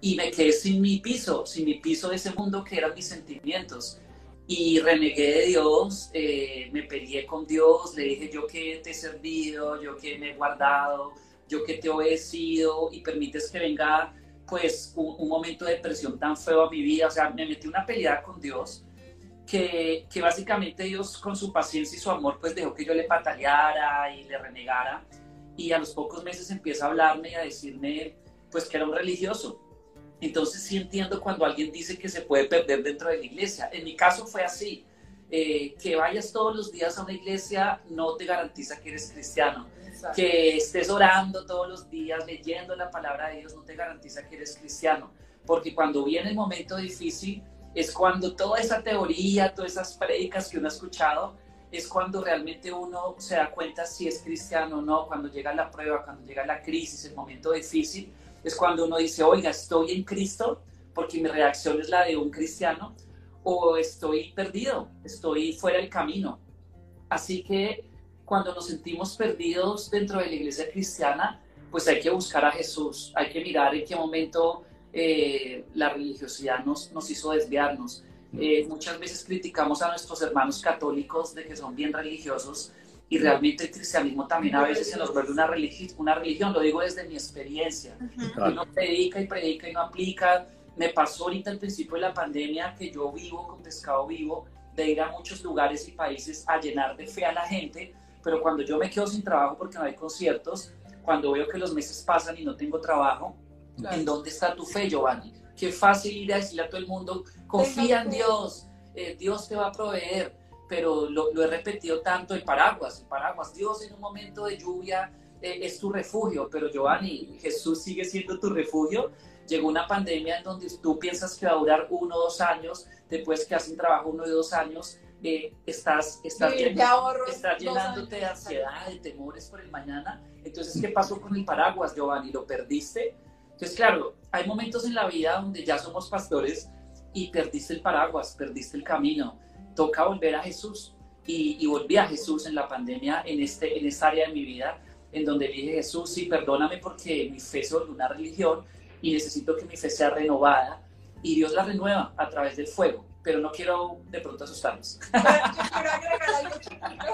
Y me quedé sin mi piso, sin mi piso de ese mundo que eran mis sentimientos. Y renegué de Dios, eh, me peleé con Dios, le dije yo que te he servido, yo que me he guardado, yo que te he obedecido y permites que venga pues un, momento de depresión tan feo a mi vida, o sea, me metí una pelea con Dios, que, que, básicamente Dios con su paciencia y su amor pues dejó que yo le pataleara y le renegara y a los pocos meses empieza a hablarme y a decirme pues que era un religioso. Entonces sí entiendo cuando alguien dice que se puede perder dentro de la iglesia. En mi caso fue así. Eh, que vayas todos los días a una iglesia no te garantiza que eres cristiano que estés orando todos los días, leyendo la palabra de Dios, no te garantiza que eres cristiano. Porque cuando viene el momento difícil, es cuando toda esa teoría, todas esas prédicas que uno ha escuchado, es cuando realmente uno se da cuenta si es cristiano o no, cuando llega la prueba, cuando llega la crisis, el momento difícil, es cuando uno dice, oiga, estoy en Cristo, porque mi reacción es la de un cristiano, o estoy perdido, estoy fuera del camino. Así que cuando nos sentimos perdidos dentro de la iglesia cristiana, pues hay que buscar a Jesús, hay que mirar en qué momento eh, la religiosidad nos, nos hizo desviarnos. Eh, muchas veces criticamos a nuestros hermanos católicos de que son bien religiosos y realmente el cristianismo también a veces se nos vuelve una, religi una religión, lo digo desde mi experiencia. Uno predica y predica y no aplica. Me pasó ahorita al principio de la pandemia que yo vivo con pescado vivo, de ir a muchos lugares y países a llenar de fe a la gente, pero cuando yo me quedo sin trabajo porque no hay conciertos, cuando veo que los meses pasan y no tengo trabajo, ¿en dónde está tu fe, Giovanni? Qué fácil ir a decirle a todo el mundo, confía en Dios, eh, Dios te va a proveer, pero lo, he repetido tanto, el paraguas, el paraguas, Dios en un momento de lluvia eh, es tu refugio, pero Giovanni, Jesús sigue siendo tu refugio. Llegó una pandemia en donde tú piensas que va a durar uno o dos años, después que hacen trabajo uno o dos años, eh, estás, estás, estás llenándote de ansiedad, de temores por el mañana. Entonces, ¿qué pasó con el paraguas, Giovanni? ¿Lo perdiste? Entonces, claro, hay momentos en la vida donde ya somos pastores y perdiste el paraguas, perdiste el camino. Toca volver a Jesús. Y, volví a Jesús en la pandemia, en, este, en esta área de mi vida, en donde dije, Jesús, sí, perdóname porque mi fe es una religión y necesito que mi fe sea renovada. Y Dios la renueva a través del fuego pero no quiero de pronto asustarnos. (laughs) yo quiero agregar algo chiquito.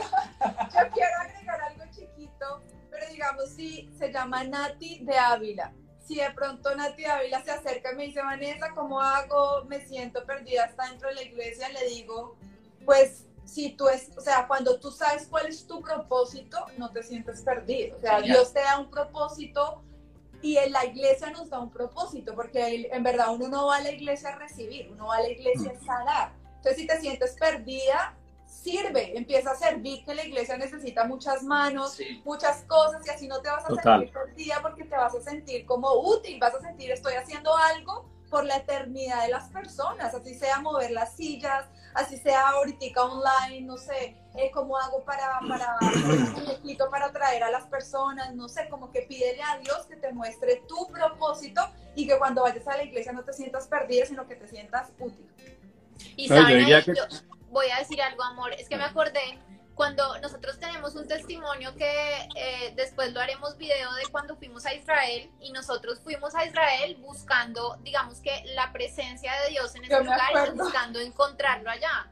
Yo quiero agregar algo chiquito, pero digamos, si se llama Nati de Ávila. Si de pronto Nati de Ávila se acerca y me dice, Vanessa, ¿cómo hago? Me siento perdida hasta dentro de la iglesia. Le digo, pues si tú es, o sea, cuando tú sabes cuál es tu propósito, no te sientes perdido. O sea, Dios te da un propósito y en la iglesia nos da un propósito, porque en verdad uno no va a la iglesia a recibir, uno va a la iglesia a dar. Entonces, si te sientes perdida, sirve, empieza a servir, que la iglesia necesita muchas manos, muchas cosas, y así no te vas a sentir perdida porque te vas a sentir como útil, vas a sentir estoy haciendo algo por la eternidad de las personas, así sea mover las sillas, así sea ahorita online, no sé, eh, cómo hago para, para, para atraer a las personas, no sé, como que pídele a Dios que te muestre tu propósito y que cuando vayas a la iglesia no te sientas perdida, sino que te sientas útil. Y saben, voy a decir algo, amor, es que me acordé cuando nosotros tenemos un testimonio que eh, después lo haremos video de cuando fuimos a Israel y nosotros fuimos a Israel buscando, digamos que la presencia de Dios en ese lugar y buscando encontrarlo allá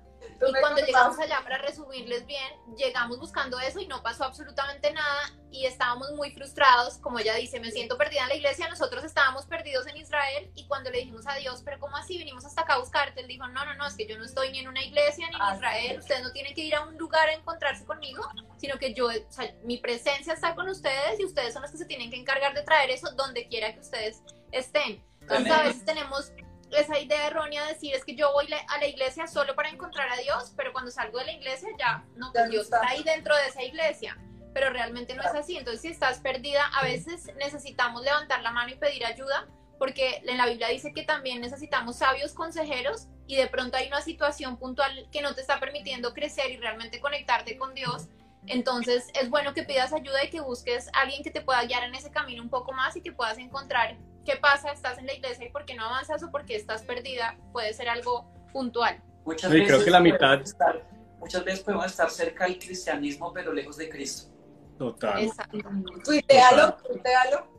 y cuando llegamos allá, para resumirles bien, llegamos buscando eso y no pasó absolutamente nada y estábamos muy frustrados, como ella dice, me siento perdida en la iglesia, nosotros estábamos perdidos en Israel y cuando le dijimos a Dios, pero ¿cómo así? Vinimos hasta acá a buscarte, él dijo, no, no, no, es que yo no estoy ni en una iglesia ni en Israel, ustedes no tienen que ir a un lugar a encontrarse conmigo, sino que yo, o sea, mi presencia está con ustedes y ustedes son los que se tienen que encargar de traer eso donde quiera que ustedes estén. Entonces a veces tenemos esa idea errónea de decir es que yo voy a la iglesia solo para encontrar a Dios, pero cuando salgo de la iglesia ya, no, pues Dios está ahí dentro de esa iglesia, pero realmente no es así. Entonces, si estás perdida, a veces necesitamos levantar la mano y pedir ayuda, porque en la Biblia dice que también necesitamos sabios consejeros y de pronto hay una situación puntual que no te está permitiendo crecer y realmente conectarte con Dios. Entonces es bueno que pidas ayuda y que busques a alguien que te pueda guiar en ese camino un poco más y que puedas encontrar qué pasa, estás en la iglesia y por qué no avanzas o por qué estás perdida, puede ser algo puntual. Muchas veces creo que la mitad... muchas veces podemos estar cerca del cristianismo, pero lejos de Cristo. Total. Tuitealo, tuitealo.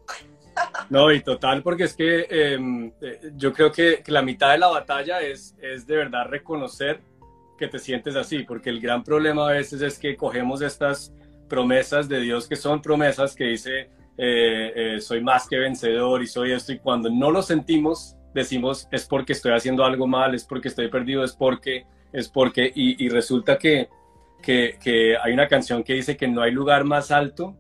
(laughs) No, y total, porque es que em, eh, yo creo que, que, la mitad de la batalla es, es de verdad reconocer que te sientes así, porque el gran problema a veces es que cogemos estas promesas de Dios que son promesas que dice eh, eh, soy más que vencedor y soy esto, y cuando no lo sentimos, decimos es porque estoy haciendo algo mal, es porque estoy perdido, es porque, es porque, y, resulta que, que, que, hay una canción que dice que no hay lugar más alto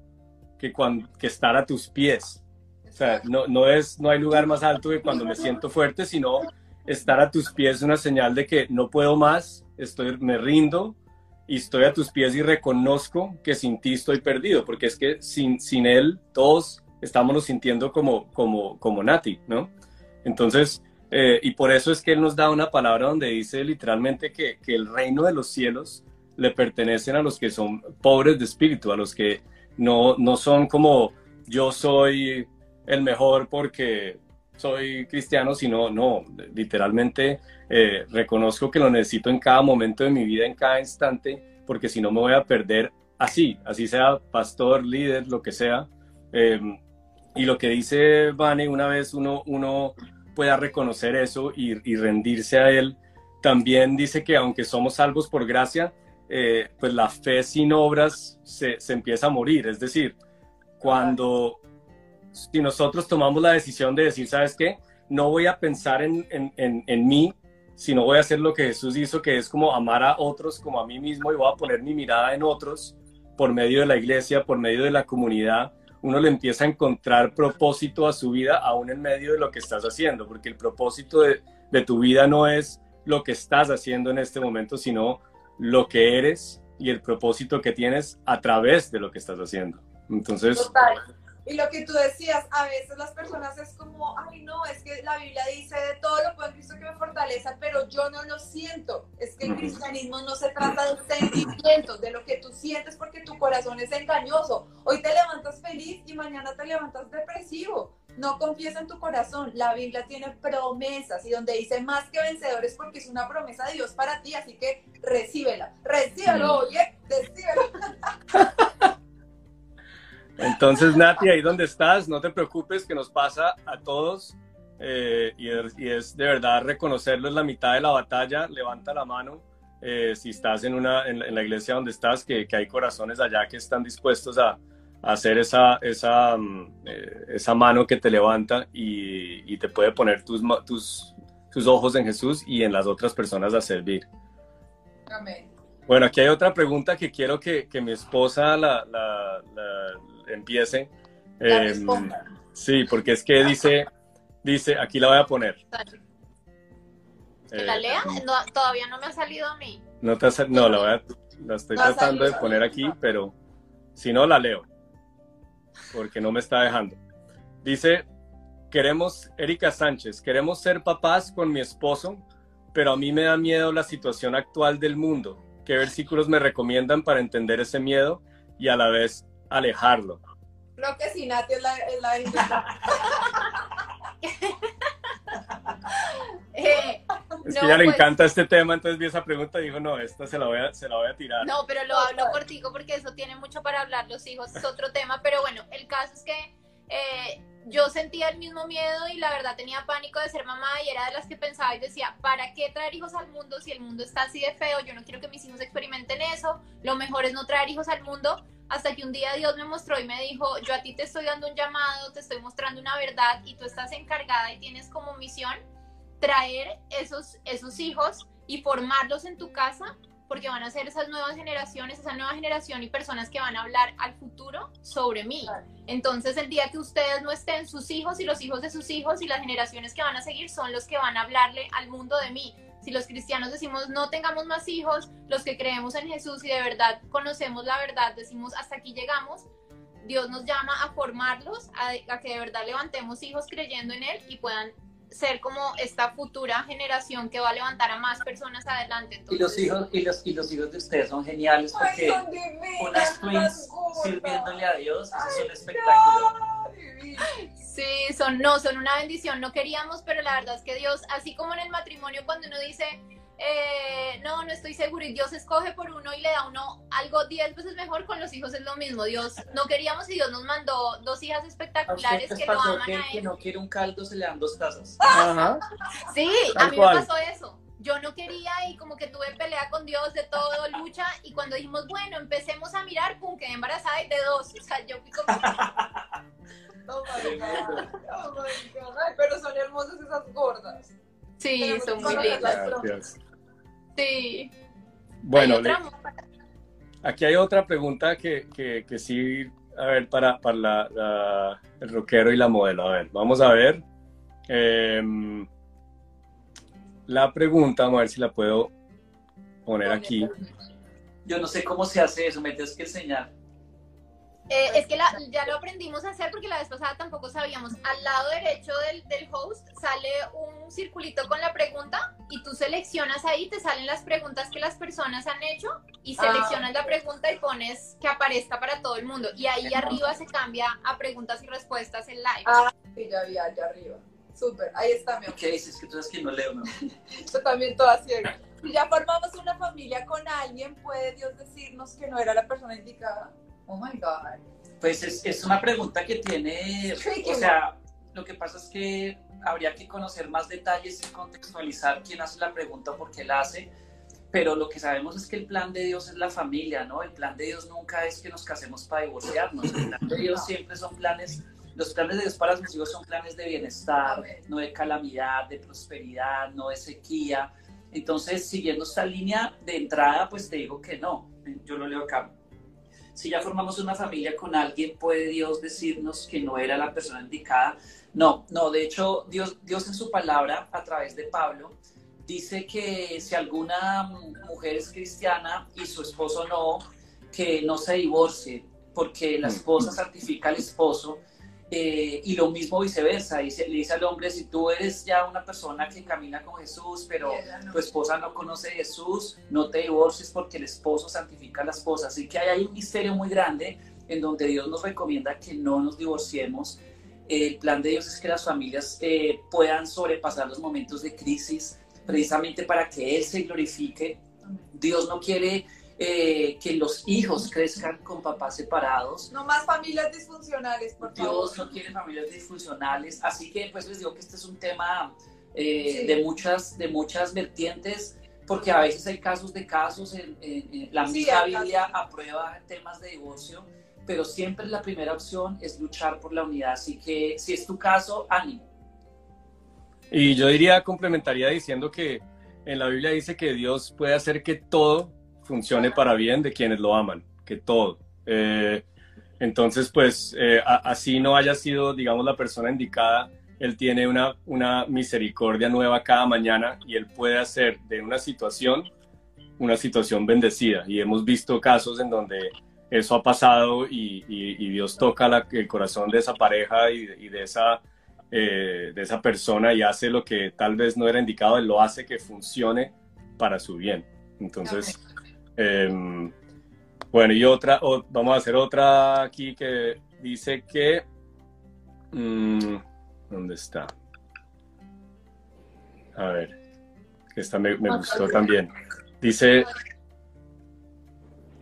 que, cuando, que estar a tus pies. O sea, no, no, es, no hay lugar más alto que cuando me siento fuerte, sino estar a tus pies es una señal de que no puedo más, estoy, me rindo, y estoy a tus pies y reconozco que sin ti estoy perdido, porque es que sin, sin él todos estamos sintiendo como, como, como Nati, ¿no? Entonces, eh, y por eso es que él nos da una palabra donde dice literalmente que, que, el reino de los cielos le pertenecen a los que son pobres de espíritu, a los que no, no son como yo soy el mejor porque soy cristiano, sino no, literalmente eh, reconozco que lo necesito en cada momento de mi vida, en cada instante, porque si no me voy a perder así, así sea pastor, líder, lo que sea. Em, y lo que dice Vane, una vez uno, uno, pueda reconocer eso y, rendirse a Él. También dice que aunque somos salvos por gracia, eh, pues la fe sin obras se, se, empieza a morir. Es decir, cuando si nosotros tomamos la decisión de decir, ¿sabes qué? No voy a pensar en, en, en, mí, sino voy a hacer lo que Jesús hizo, que es como amar a otros como a mí mismo y voy a poner mi mirada en otros por medio de la iglesia, por medio de la comunidad, uno le empieza a encontrar propósito a su vida aún en medio de lo que estás haciendo, porque el propósito de, de tu vida no es lo que estás haciendo en este momento, sino lo que eres y el propósito que tienes a través de lo que estás haciendo. Entonces, y lo que tú decías, a veces las personas es como, ay no, es que la Biblia dice de todo lo puedo en Cristo que me fortalece, pero yo no lo siento. Es que el cristianismo no se trata de sentimientos, de lo que tú sientes porque tu corazón es engañoso. Hoy te levantas feliz y mañana te levantas depresivo. No confíes en tu corazón. La Biblia tiene promesas y donde dice más que vencedores porque es una promesa de Dios para ti, así que recíbela. Recíbelo, oye, recíbelo. (laughs) Entonces, Nati, ahí donde estás, no te preocupes que nos pasa a todos eh, y, es, de verdad reconocerlo es la mitad de la batalla. Levanta la mano eh, si estás en, una, en, la iglesia donde estás, que, hay corazones allá que están dispuestos a, hacer esa, esa, mm, eh, esa mano que te levanta y, te puede poner tus, tus, tus ojos en Jesús y en las otras personas a servir. Amén. Bueno, aquí hay otra pregunta que quiero que, que mi esposa la, la, empiece. Em, sí, porque es que dice, dice, aquí la voy a poner. ¿Que la eh, lea? todavía no me ha salido a mí. No, te no la, voy a, la estoy tratando de poner aquí, pero si no, la leo. Porque no me está dejando. Dice, queremos, Erika Sánchez, queremos ser papás con mi esposo, pero a mí me da miedo la situación actual del mundo. ¿Qué versículos me recomiendan para entender ese miedo y a la vez alejarlo? Creo que sí, Nati es la, es la (laughs) eh, es que ya le pues encanta este tema, entonces vi esa pregunta y dijo, no, esta se la voy a, se la voy a tirar. No, pero lo hablo cortico porque eso tiene mucho para hablar los hijos, es otro tema, pero bueno, el caso es que eh, yo sentía el mismo miedo y la verdad tenía pánico de ser mamá y era de las que pensaba y decía, ¿para qué traer hijos al mundo si el mundo está así de feo? Yo no quiero que mis hijos experimenten eso, lo mejor es no traer hijos al mundo. Hasta que un día Dios me mostró y me dijo, yo a ti te estoy dando un llamado, te estoy mostrando una verdad y tú estás encargada y tienes como misión traer esos, esos hijos y formarlos en tu casa porque van a ser esas nuevas generaciones, esa nueva generación y personas que van a hablar al futuro sobre mí. Entonces, el día que ustedes no estén, sus hijos y los hijos de sus hijos y las generaciones que van a seguir son los que van a hablarle al mundo de mí. Si los cristianos decimos no tengamos más hijos, los que creemos en Jesús y de verdad conocemos la verdad, decimos hasta aquí llegamos, Dios nos llama a formarlos, a, a que de verdad levantemos hijos creyendo en Él y puedan ser como esta futura generación que va a levantar a más personas adelante. Y los hijos y los, y los hijos de ustedes son geniales porque unas twins sirviéndole a Dios, es un espectáculo. Sí, son no, son una bendición. No queríamos, pero la verdad es que Dios, así como en el matrimonio cuando uno dice eh, no, no estoy seguro, y Dios escoge por uno y le da uno algo diez veces mejor, con los hijos es lo mismo. Dios no queríamos y Dios nos mandó dos hijas espectaculares que lo aman que, a él. que no quiere un caldo, se le dan dos tazas. Sí, a mí me pasó eso. Yo no quería y como que tuve pelea con Dios de todo, lucha, y cuando dijimos, bueno, empecemos a mirar, pum, quedé embarazada y de dos. O sea, yo fui como... (laughs) Oh my God. Oh my God. Ay, pero son hermosas esas gordas. Sí, son muy lindas. Sí. Bueno, aquí hay otra pregunta que, que, sí, a ver, para, para la, el rockero y la modelo. A ver, vamos a ver. Em, la pregunta, vamos a ver si la puedo poner aquí. Yo no sé cómo se hace eso, me tienes que enseñar. Eh, es que ya lo aprendimos a hacer porque la vez pasada tampoco sabíamos. Al lado derecho del, del, host sale un circulito con la pregunta y tú seleccionas ahí, te salen las preguntas que las personas han hecho y ah, seleccionas la pregunta y pones que aparezca para todo el mundo. Y ahí arriba se cambia a preguntas y respuestas en live. Ah, sí, ya vi, allá arriba. Súper, ahí está mi ¿Qué dices? Que tú sabes que no leo, ¿no? (laughs) Yo también toda ciega. Si ya formamos una familia con alguien, ¿puede Dios decirnos que no era la persona indicada? Oh my God. Pues es, es una pregunta que tiene, o sea, lo que pasa es que habría que conocer más detalles y contextualizar quién hace la pregunta o por qué la hace, pero lo que sabemos es que el plan de Dios es la familia, ¿no? El plan de Dios nunca es que nos casemos para divorciarnos, el plan de Dios siempre son planes, los planes de Dios para sus hijos son planes de bienestar, no de calamidad, de prosperidad, no de sequía. Entonces, siguiendo esta línea de entrada, pues te digo que no, yo lo leo acá. Si ya formamos una familia con alguien, ¿puede Dios decirnos que no era la persona indicada? No, no, de hecho, Dios, Dios en su palabra, a través de Pablo, dice que si alguna mujer es cristiana y su esposo no, que no se divorcie, porque la esposa santifica al esposo. Eh, y lo mismo viceversa, dice, le dice al hombre, si tú eres ya una persona que camina con Jesús, pero tu esposa no conoce a Jesús, no te divorcies porque el esposo santifica a la esposa. Así que hay, un misterio muy grande en donde Dios nos recomienda que no nos divorciemos. El plan de Dios es que las familias eh, puedan sobrepasar los momentos de crisis, precisamente para que Él se glorifique. Dios no quiere eh, que los hijos crezcan con papás separados. No más familias disfuncionales, por Dios no quiere familias disfuncionales. Así que pues les digo que este es un tema eh, de, muchas, de muchas vertientes, porque a veces hay casos de casos, en, la misma Biblia aprueba temas de divorcio, pero siempre la primera opción es luchar por la unidad. Así que si es tu caso, ánimo y yo diría, complementaría diciendo que en la Biblia dice que Dios puede hacer que todo funcione para bien de quienes lo aman, que todo. Eh, entonces, pues, eh, así no haya sido, digamos, la persona indicada, Él tiene una, una misericordia nueva cada mañana y Él puede hacer de una situación una situación bendecida. Y hemos visto casos en donde eso ha pasado y, Dios toca el corazón de esa pareja y, y de esa eh, de esa persona y hace lo que tal vez no era indicado, él lo hace que funcione para su bien. Entonces, em, bueno, y otra, vamos a hacer otra aquí que dice que, mm, ¿dónde está? A ver, esta me, me gustó también. Dice,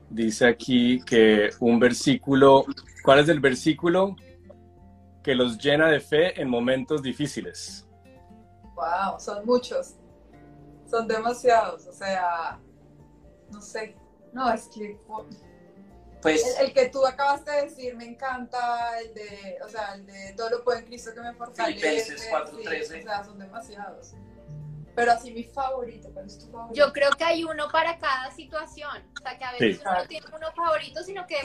dice aquí que un versículo, ¿cuál es el versículo que los llena de fe en momentos difíciles? Wow, son muchos. Son demasiados. O sea, no sé. No, es que. Pues, el, que tú acabaste de decir me encanta, el de, o sea, el de todo lo puedo en Cristo que me fortalece. Sí, o sea, son demasiados. Pero así mi favorito, ¿cuál es tu favorito? Yo creo que hay uno para cada situación. O sea, que a veces uno no tiene uno favorito, sino que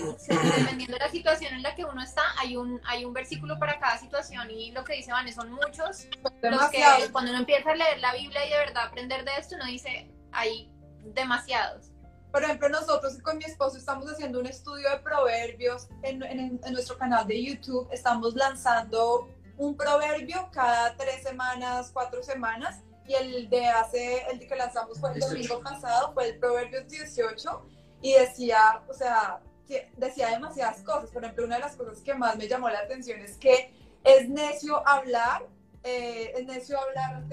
dependiendo de la situación en la que uno está, hay un, hay un versículo para cada situación. Y lo que dice Vane son muchos. Los que cuando uno empieza a leer la Biblia y de verdad aprender de esto, uno dice, hay demasiados. Por ejemplo, nosotros con mi esposo estamos haciendo un estudio de proverbios en, en, en nuestro canal de YouTube. Estamos lanzando un proverbio cada tres semanas, cuatro semanas y el de hace, el de que lanzamos fue el domingo pasado, fue el Proverbios 18 y decía, o sea, decía demasiadas cosas. Por ejemplo, una de las cosas que más me llamó la atención es que es necio hablar, eh, es necio hablar,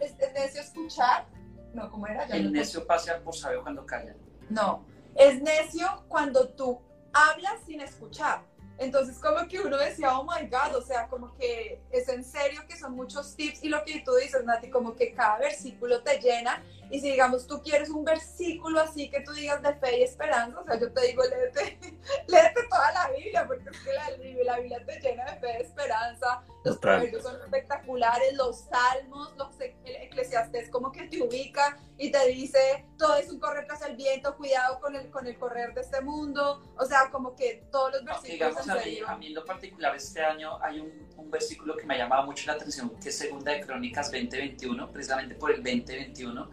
es, necio escuchar. No, ¿cómo era? el necio pasa por sabio cuando calla. No, es necio cuando tú hablas sin escuchar. Entonces como que uno decía, oh my God, o sea, como que es en serio que son muchos tips y lo que tú dices, Nati, como que cada versículo te llena y si digamos tú quieres un versículo así que tú digas de fe y esperanza, o sea, yo te digo, léete, (laughs) léete toda la Biblia, porque es que la, la Biblia te llena de fe y esperanza, los proverbios son espectaculares, los salmos, los eclesiastés como que te ubica y te dice, todo es un correr tras el viento, cuidado con el, con el correr de este mundo, o sea, como que todos los versículos... digamos, a mí, a mí, en lo particular este año hay un, un versículo que me ha llamado mucho la atención, que es Segunda de Crónicas 2021, precisamente por el 2021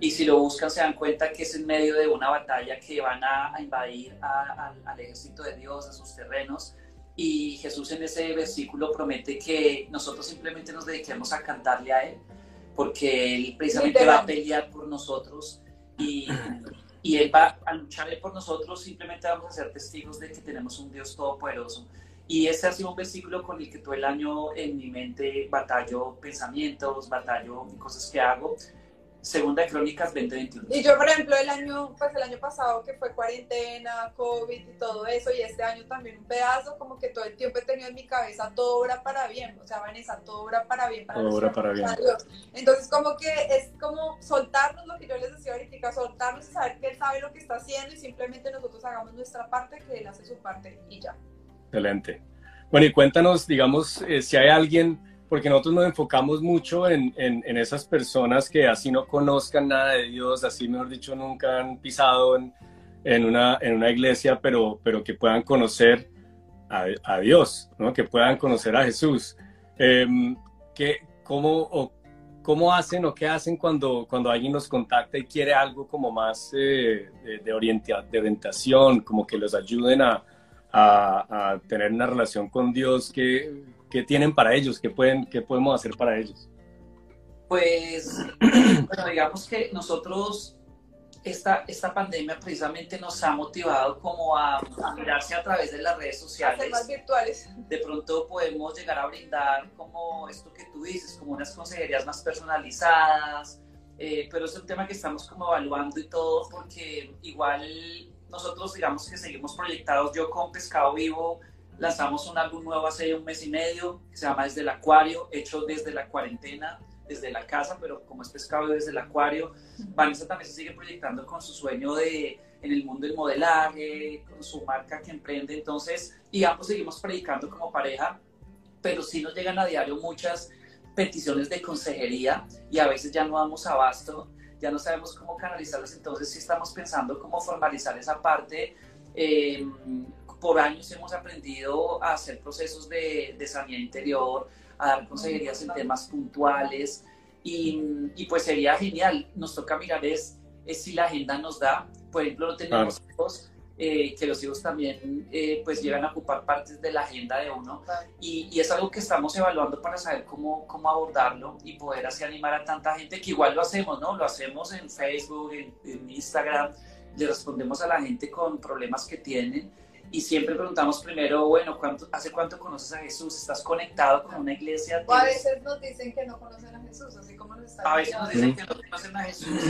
y si lo buscan se dan cuenta que es en medio de una batalla que van a, invadir al ejército de Dios, a sus terrenos. Y Jesús en ese versículo promete que nosotros simplemente nos dediquemos a cantarle a Él, porque Él precisamente va a pelear por nosotros y, y Él va a luchar por nosotros, simplemente vamos a ser testigos de que tenemos un Dios todopoderoso. Y ese ha sido un versículo con el que todo el año en mi mente batallo pensamientos, batallo cosas que hago, Segunda de Crónicas 2021. Y yo, por ejemplo, el año, pues el año pasado que fue cuarentena, COVID y todo eso, y este año también un pedazo, como que todo el tiempo he tenido en mi cabeza todo obra para bien, o sea, Vanessa, todo obra para bien. Para todo obra para bien. Entonces, como que es como soltarnos lo que yo les decía ahorita, soltarnos y saber que él sabe lo que está haciendo y simplemente nosotros hagamos nuestra parte, que él hace su parte y ya. Excelente. Bueno, y cuéntanos, digamos, eh, si hay alguien porque nosotros nos enfocamos mucho en, en, esas personas que así no conozcan nada de Dios, así mejor dicho, nunca han pisado en, en una, en una iglesia, pero, pero que puedan conocer a, a Dios, ¿no? que puedan conocer a Jesús. Eh, cómo, o, ¿Cómo hacen o qué hacen cuando, cuando alguien nos contacta y quiere algo como más eh, de, de, orientación, como que los ayuden a, a, a tener una relación con Dios? que ¿Qué tienen para ellos? ¿Qué, pueden, qué podemos hacer para ellos? Pues, (clears throat) bueno, digamos que nosotros, esta, esta pandemia precisamente nos ha motivado como a, mirarse a través de las redes sociales. Más virtuales. De pronto podemos llegar a brindar como esto que tú dices, como unas consejerías más personalizadas, eh, pero es un tema que estamos como evaluando y todo, porque igual nosotros digamos que seguimos proyectados, yo con Pescado Vivo, lanzamos un álbum nuevo hace un mes y medio que se llama Desde el Acuario, hecho desde la cuarentena, desde la casa, pero como es pescado desde el acuario. Vanessa también se sigue proyectando con su sueño de en el mundo del modelaje, con su marca que emprende. Entonces, y ambos seguimos predicando como pareja, pero sí nos llegan a diario muchas peticiones de consejería y a veces ya no damos abasto, ya no sabemos cómo canalizarlas. Entonces, sí estamos pensando cómo formalizar esa parte. Eh, por años hemos aprendido a hacer procesos de, de sanidad interior, a dar consejerías en temas puntuales y, y, pues sería genial. Nos toca mirar es, es, si la agenda nos da. Por ejemplo, no tenemos hijos, eh, que los hijos también eh, pues llegan a ocupar partes de la agenda de uno y, y, es algo que estamos evaluando para saber cómo, cómo abordarlo y poder así animar a tanta gente que igual lo hacemos, ¿no? Lo hacemos en Facebook, en, en Instagram, le respondemos a la gente con problemas que tienen y siempre preguntamos primero, bueno, ¿cuánto, ¿hace cuánto conoces a Jesús? ¿Estás conectado con una iglesia? O a veces nos dicen que no conocen a Jesús, así como nos están A veces nos dicen que no conocen a Jesús.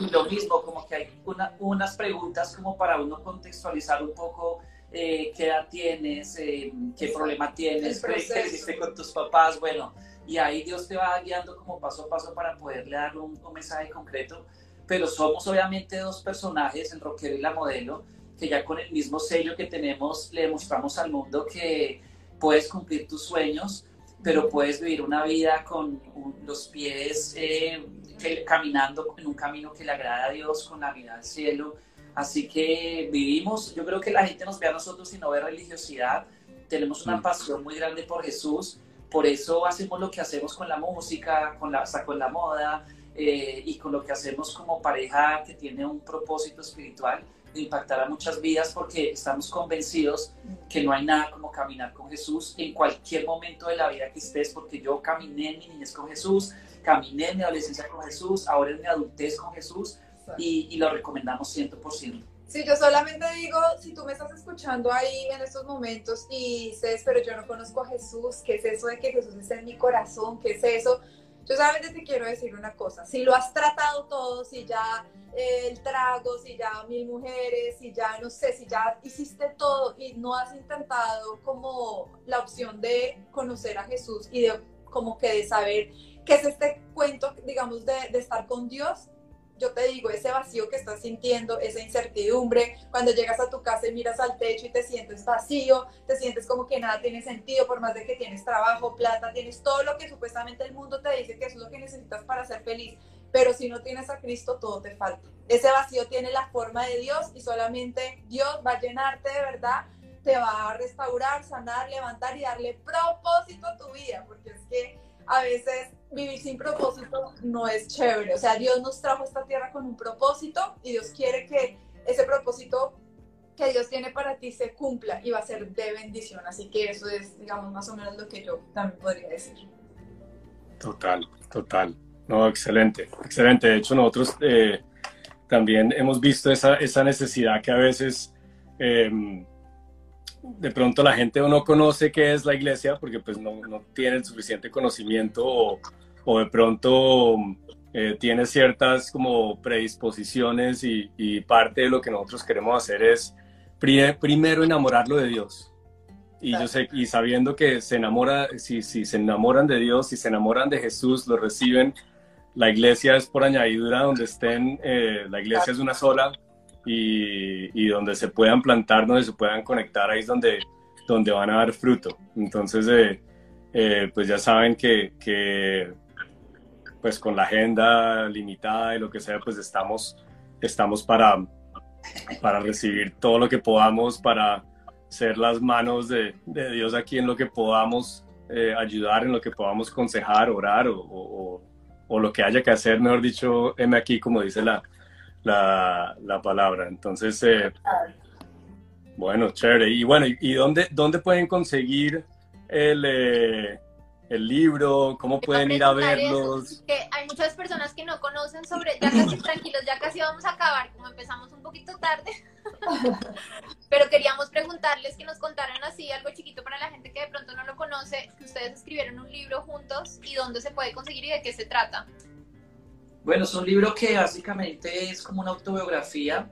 Y lo mismo, como que hay una, unas preguntas como para uno contextualizar un poco eh, qué edad tienes, eh, qué problema tienes, qué hiciste con tus papás, bueno, y ahí Dios te va guiando como paso a paso para poderle dar un, un mensaje concreto. Pero somos obviamente dos personajes, el rockero y la modelo, que ya con el mismo sello que tenemos le demostramos al mundo que puedes cumplir tus sueños, pero puedes vivir una vida con los pies eh, caminando en un camino que le agrada a Dios, con la vida al cielo. Así que vivimos, yo creo que la gente nos ve a nosotros y no ve religiosidad. Tenemos una pasión muy grande por Jesús, por eso hacemos lo que hacemos con la música, con la, hasta con la moda eh, y con lo que hacemos como pareja que tiene un propósito espiritual impactar a muchas vidas porque estamos convencidos que no hay nada como caminar con Jesús en cualquier momento de la vida que estés, porque yo caminé en mi niñez con Jesús, caminé en mi adolescencia con Jesús, ahora en mi adultez con Jesús y, y lo recomendamos 100%. Sí, yo solamente digo, si tú me estás escuchando ahí en estos momentos y dices, pero yo no conozco a Jesús, ¿qué es eso de que Jesús está en mi corazón? ¿Qué es eso? Yo solamente te quiero decir una cosa, si lo has tratado todo, si ya eh, el trago, si ya mil mujeres, si ya no sé, si ya hiciste todo y no has intentado como la opción de conocer a Jesús y de como que de saber qué es este cuento, digamos, de, de estar con Dios, yo te digo, ese vacío que estás sintiendo, esa incertidumbre, cuando llegas a tu casa y miras al techo y te sientes vacío, te sientes como que nada tiene sentido, por más de que tienes trabajo, plata, tienes todo lo que supuestamente el mundo te dice que es lo que necesitas para ser feliz, pero si no tienes a Cristo, todo te falta. Ese vacío tiene la forma de Dios y solamente Dios va a llenarte de verdad, te va a restaurar, sanar, levantar y darle propósito a tu vida, porque es que a veces vivir sin propósito no es chévere. O sea, Dios nos trajo esta tierra con un propósito y Dios quiere que ese propósito que Dios tiene para ti se cumpla y va a ser de bendición. Así que eso es, digamos, más o menos lo que yo también podría decir. Total, total. No, excelente, excelente. De hecho, nosotros eh, también hemos visto esa, esa, necesidad que a veces eh, de pronto la gente no conoce qué es la iglesia porque pues no, no tiene el suficiente conocimiento o, o de pronto eh, tiene ciertas como predisposiciones y, y, parte de lo que nosotros queremos hacer es primero enamorarlo de Dios. Y yo sé, y sabiendo que se enamora, si, si se enamoran de Dios, si se enamoran de Jesús, lo reciben, la iglesia es por añadidura donde estén, eh, la iglesia es una sola y, donde se puedan plantar, donde se puedan conectar, ahí es donde, donde van a dar fruto. Entonces, eh, eh, pues ya saben que, pues con la agenda limitada y lo que sea, pues estamos, estamos para, para recibir todo lo que podamos, para ser las manos de, de Dios aquí en lo que podamos eh, ayudar, en lo que podamos aconsejar, orar o, o, lo que haya que hacer, mejor dicho, M aquí, como dice la, la, la palabra. Entonces, eh, bueno, chévere. Y bueno, ¿y, dónde, dónde pueden conseguir el, eh, el libro? ¿Cómo pueden ir a verlos? Que hay muchas personas que no conocen sobre, ya casi (laughs) tranquilos, ya casi vamos a acabar, como empezamos un poquito tarde. (laughs) Pero queríamos preguntarles que nos contaran así algo chiquito para la gente que de pronto no lo conoce, que ustedes escribieron un libro juntos y dónde se puede conseguir y de qué se trata. Bueno, es un libro que básicamente es como una autobiografía.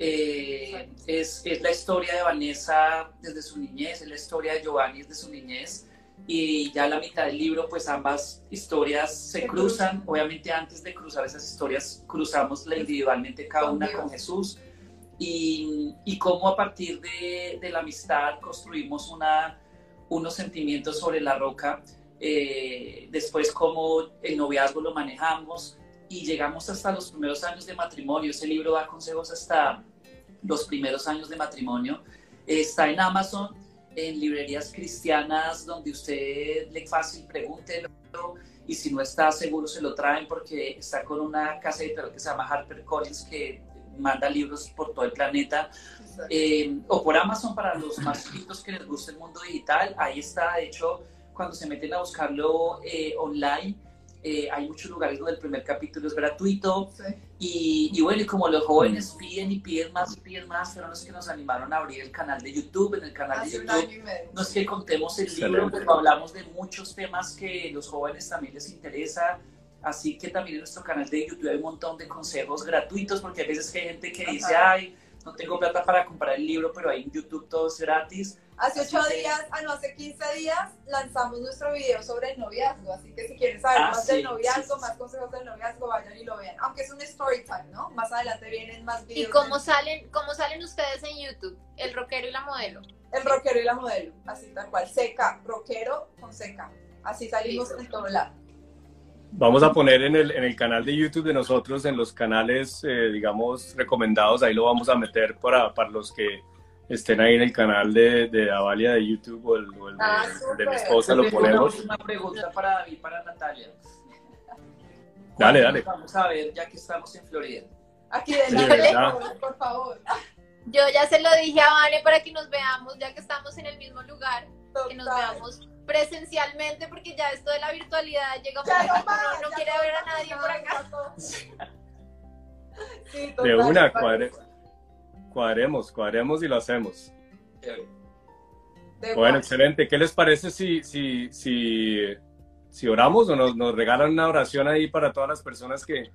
Eh, es, es, la historia de Vanessa desde su niñez, es la historia de Giovanni desde su niñez y ya a la mitad del libro pues ambas historias se cruzan. Obviamente antes de cruzar esas historias cruzamos la individualmente cada una con Jesús y, y cómo a partir de, de, la amistad construimos una, unos sentimientos sobre la roca. Eh, después cómo el noviazgo lo manejamos y llegamos hasta los primeros años de matrimonio. Ese libro da consejos hasta los primeros años de matrimonio. Está en Amazon, en librerías cristianas, donde usted le fácil pregunte y si no está seguro se lo traen porque está con una casa editorial que se llama Harper Collins que manda libros por todo el planeta. Eh, o por Amazon para los más chiquitos que les guste el mundo digital. Ahí está, de hecho, cuando se meten a buscarlo eh, online eh, hay muchos lugares donde el primer capítulo es gratuito. Y, y, bueno, y como los jóvenes piden y piden más y piden más, fueron los que nos animaron a abrir el canal de YouTube. En el canal de YouTube no es que contemos el libro, pero hablamos de muchos temas que los jóvenes también les interesa. Así que también en nuestro canal de YouTube hay un montón de consejos gratuitos, porque a veces hay gente que dice, ay, no tengo plata para comprar el libro, pero ahí en YouTube todo es gratis. Hace ocho días, ah no, hace 15 días lanzamos nuestro video sobre el noviazgo, así que si quieren saber ah, más del noviazgo, más consejos del noviazgo, vayan y lo vean. Aunque es un story time, ¿no? Más adelante vienen más videos. ¿Y cómo salen, cómo salen ustedes en YouTube? El rockero y la modelo. El rockero y la modelo, así tal cual, seca, rockero con seca. Así salimos en todo lado. Vamos a poner en el, en el canal de YouTube de nosotros, en los canales, eh, digamos, recomendados, ahí lo vamos a meter para, para los que estén ahí en el canal de, de Avalia de YouTube o el, de, ah, mi esposa, lo ponemos. Una pregunta para David, para Natalia. Dale, dale. Vamos a ver, ya que estamos en Florida. Aquí de por favor. Yo ya se lo dije a Vane para que nos veamos, ya que estamos en el mismo lugar, que nos veamos presencialmente, porque ya esto de la virtualidad llega un momento no, no quiere ver a nadie por acá. Sí, de una, cuadre cuadremos, cuadremos y lo hacemos. bueno, excelente. ¿Qué les parece si, si, si, si oramos o nos, nos, regalan una oración ahí para todas las personas que...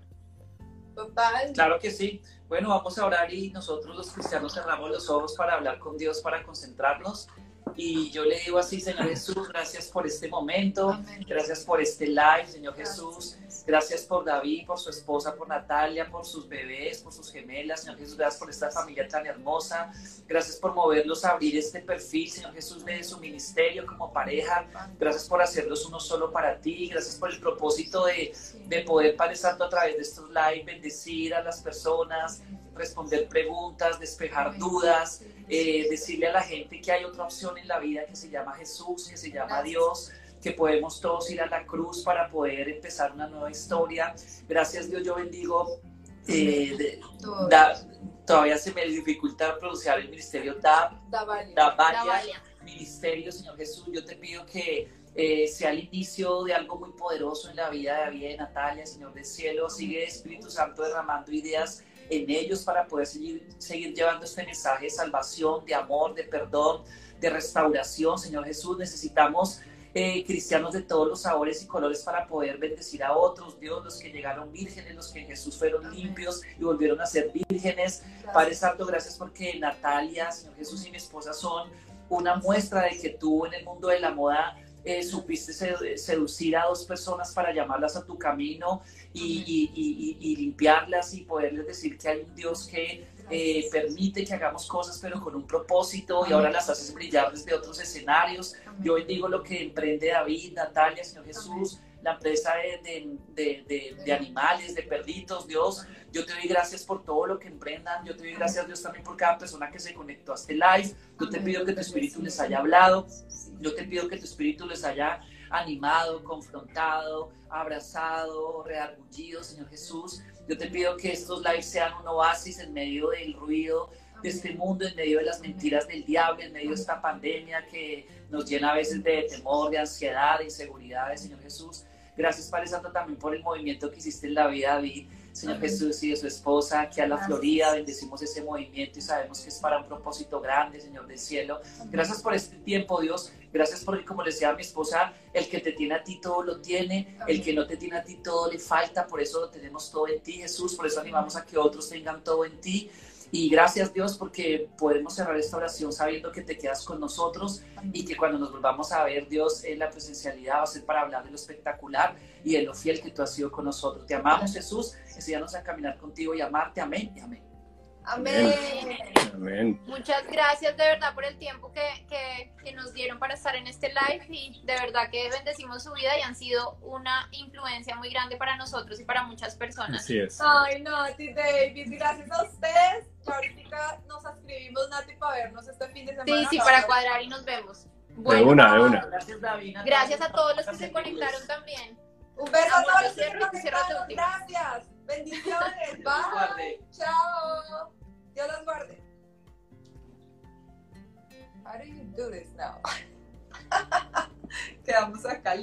Total. Claro que sí. Bueno, vamos a orar y nosotros los cristianos cerramos los ojos para hablar con Dios, para concentrarnos. Y yo le digo así, Señor Jesús, gracias por este momento, gracias por este live, Señor Jesús. Gracias por David, por su esposa, por Natalia, por sus bebés, por sus gemelas. Señor Jesús, gracias por esta familia tan hermosa. Gracias por moverlos a abrir este perfil, Señor Jesús, de su ministerio como pareja. Gracias por hacerlos uno solo para ti. Gracias por el propósito de, de poder, Padre Santo, a través de estos live, bendecir a las personas, responder preguntas, despejar dudas, eh, decirle a la gente que hay otra opción en la vida que se llama Jesús, que se llama Dios que podemos todos ir a la cruz para poder empezar una nueva historia. Gracias Dios, yo bendigo. Eh, todavía se me dificulta pronunciar el ministerio da, Davalia, Ministerio, Señor Jesús. Yo te pido que eh, sea el inicio de algo muy poderoso en la vida de David y Natalia, Señor del cielo. Sigue Espíritu Santo derramando ideas en ellos para poder seguir, seguir llevando este mensaje de salvación, de amor, de perdón, de restauración, Señor Jesús. Necesitamos eh, cristianos de todos los sabores y colores para poder bendecir a otros, Dios, los que llegaron vírgenes, los que en Jesús fueron limpios y volvieron a ser vírgenes. Padre Santo, gracias porque Natalia, Señor Jesús y mi esposa son una muestra de que tú en el mundo de la moda eh, supiste seducir a dos personas para llamarlas a tu camino y, limpiarlas y poderles decir que hay un Dios que eh, permite que hagamos cosas pero con un propósito y ahora las haces brillar desde otros escenarios. Yo bendigo lo que emprende David, Natalia, Señor Jesús la empresa de, de, de, animales, de perritos, Dios. Yo te doy gracias por todo lo que emprendan. Yo te doy gracias, Dios, también por cada persona que se conectó a este live. Yo te pido que tu espíritu les haya hablado. Yo te pido que tu espíritu les haya animado, confrontado, abrazado, reargullido, Señor Jesús. Yo te pido que estos lives sean un oasis en medio del ruido de este mundo, en medio de las mentiras del diablo, en medio de esta pandemia que nos llena a veces de temor, de ansiedad, de inseguridad, Señor Jesús. Gracias, Padre Santo, también por el movimiento que hiciste en la vida David, Señor Jesús y de su esposa, aquí a la Florida. Bendecimos ese movimiento y sabemos que es para un propósito grande, Señor del cielo. Gracias por este tiempo, Dios. Gracias porque, como le decía a mi esposa, el que te tiene a ti todo lo tiene, el que no te tiene a ti todo le falta, por eso lo tenemos todo en ti, Jesús. Por eso animamos a que otros tengan todo en ti. Y gracias Dios porque podemos cerrar esta oración sabiendo que te quedas con nosotros y que cuando nos volvamos a ver Dios en la presencialidad va a ser para hablar de lo espectacular y de lo fiel que tú has sido con nosotros. Te amamos Jesús, enséñanos a caminar contigo y amarte. Amén y amén. Amén. Muchas gracias de verdad por el tiempo que, que, nos dieron para estar en este live y de verdad que bendecimos su vida y han sido una influencia muy grande para nosotros y para muchas personas. Así es. Ay, Nati, David, gracias a ustedes. Ahorita nos escribimos, Nati, para vernos este fin de semana. Sí, sí, para cuadrar y nos vemos. de una, de una. Gracias, David. Gracias a todos los que se conectaron también. Un beso a todos los que se conectaron. Gracias. Bendiciones. Bye. Chao. Dios los guarde. How do you do this now? (laughs) Quedamos acá.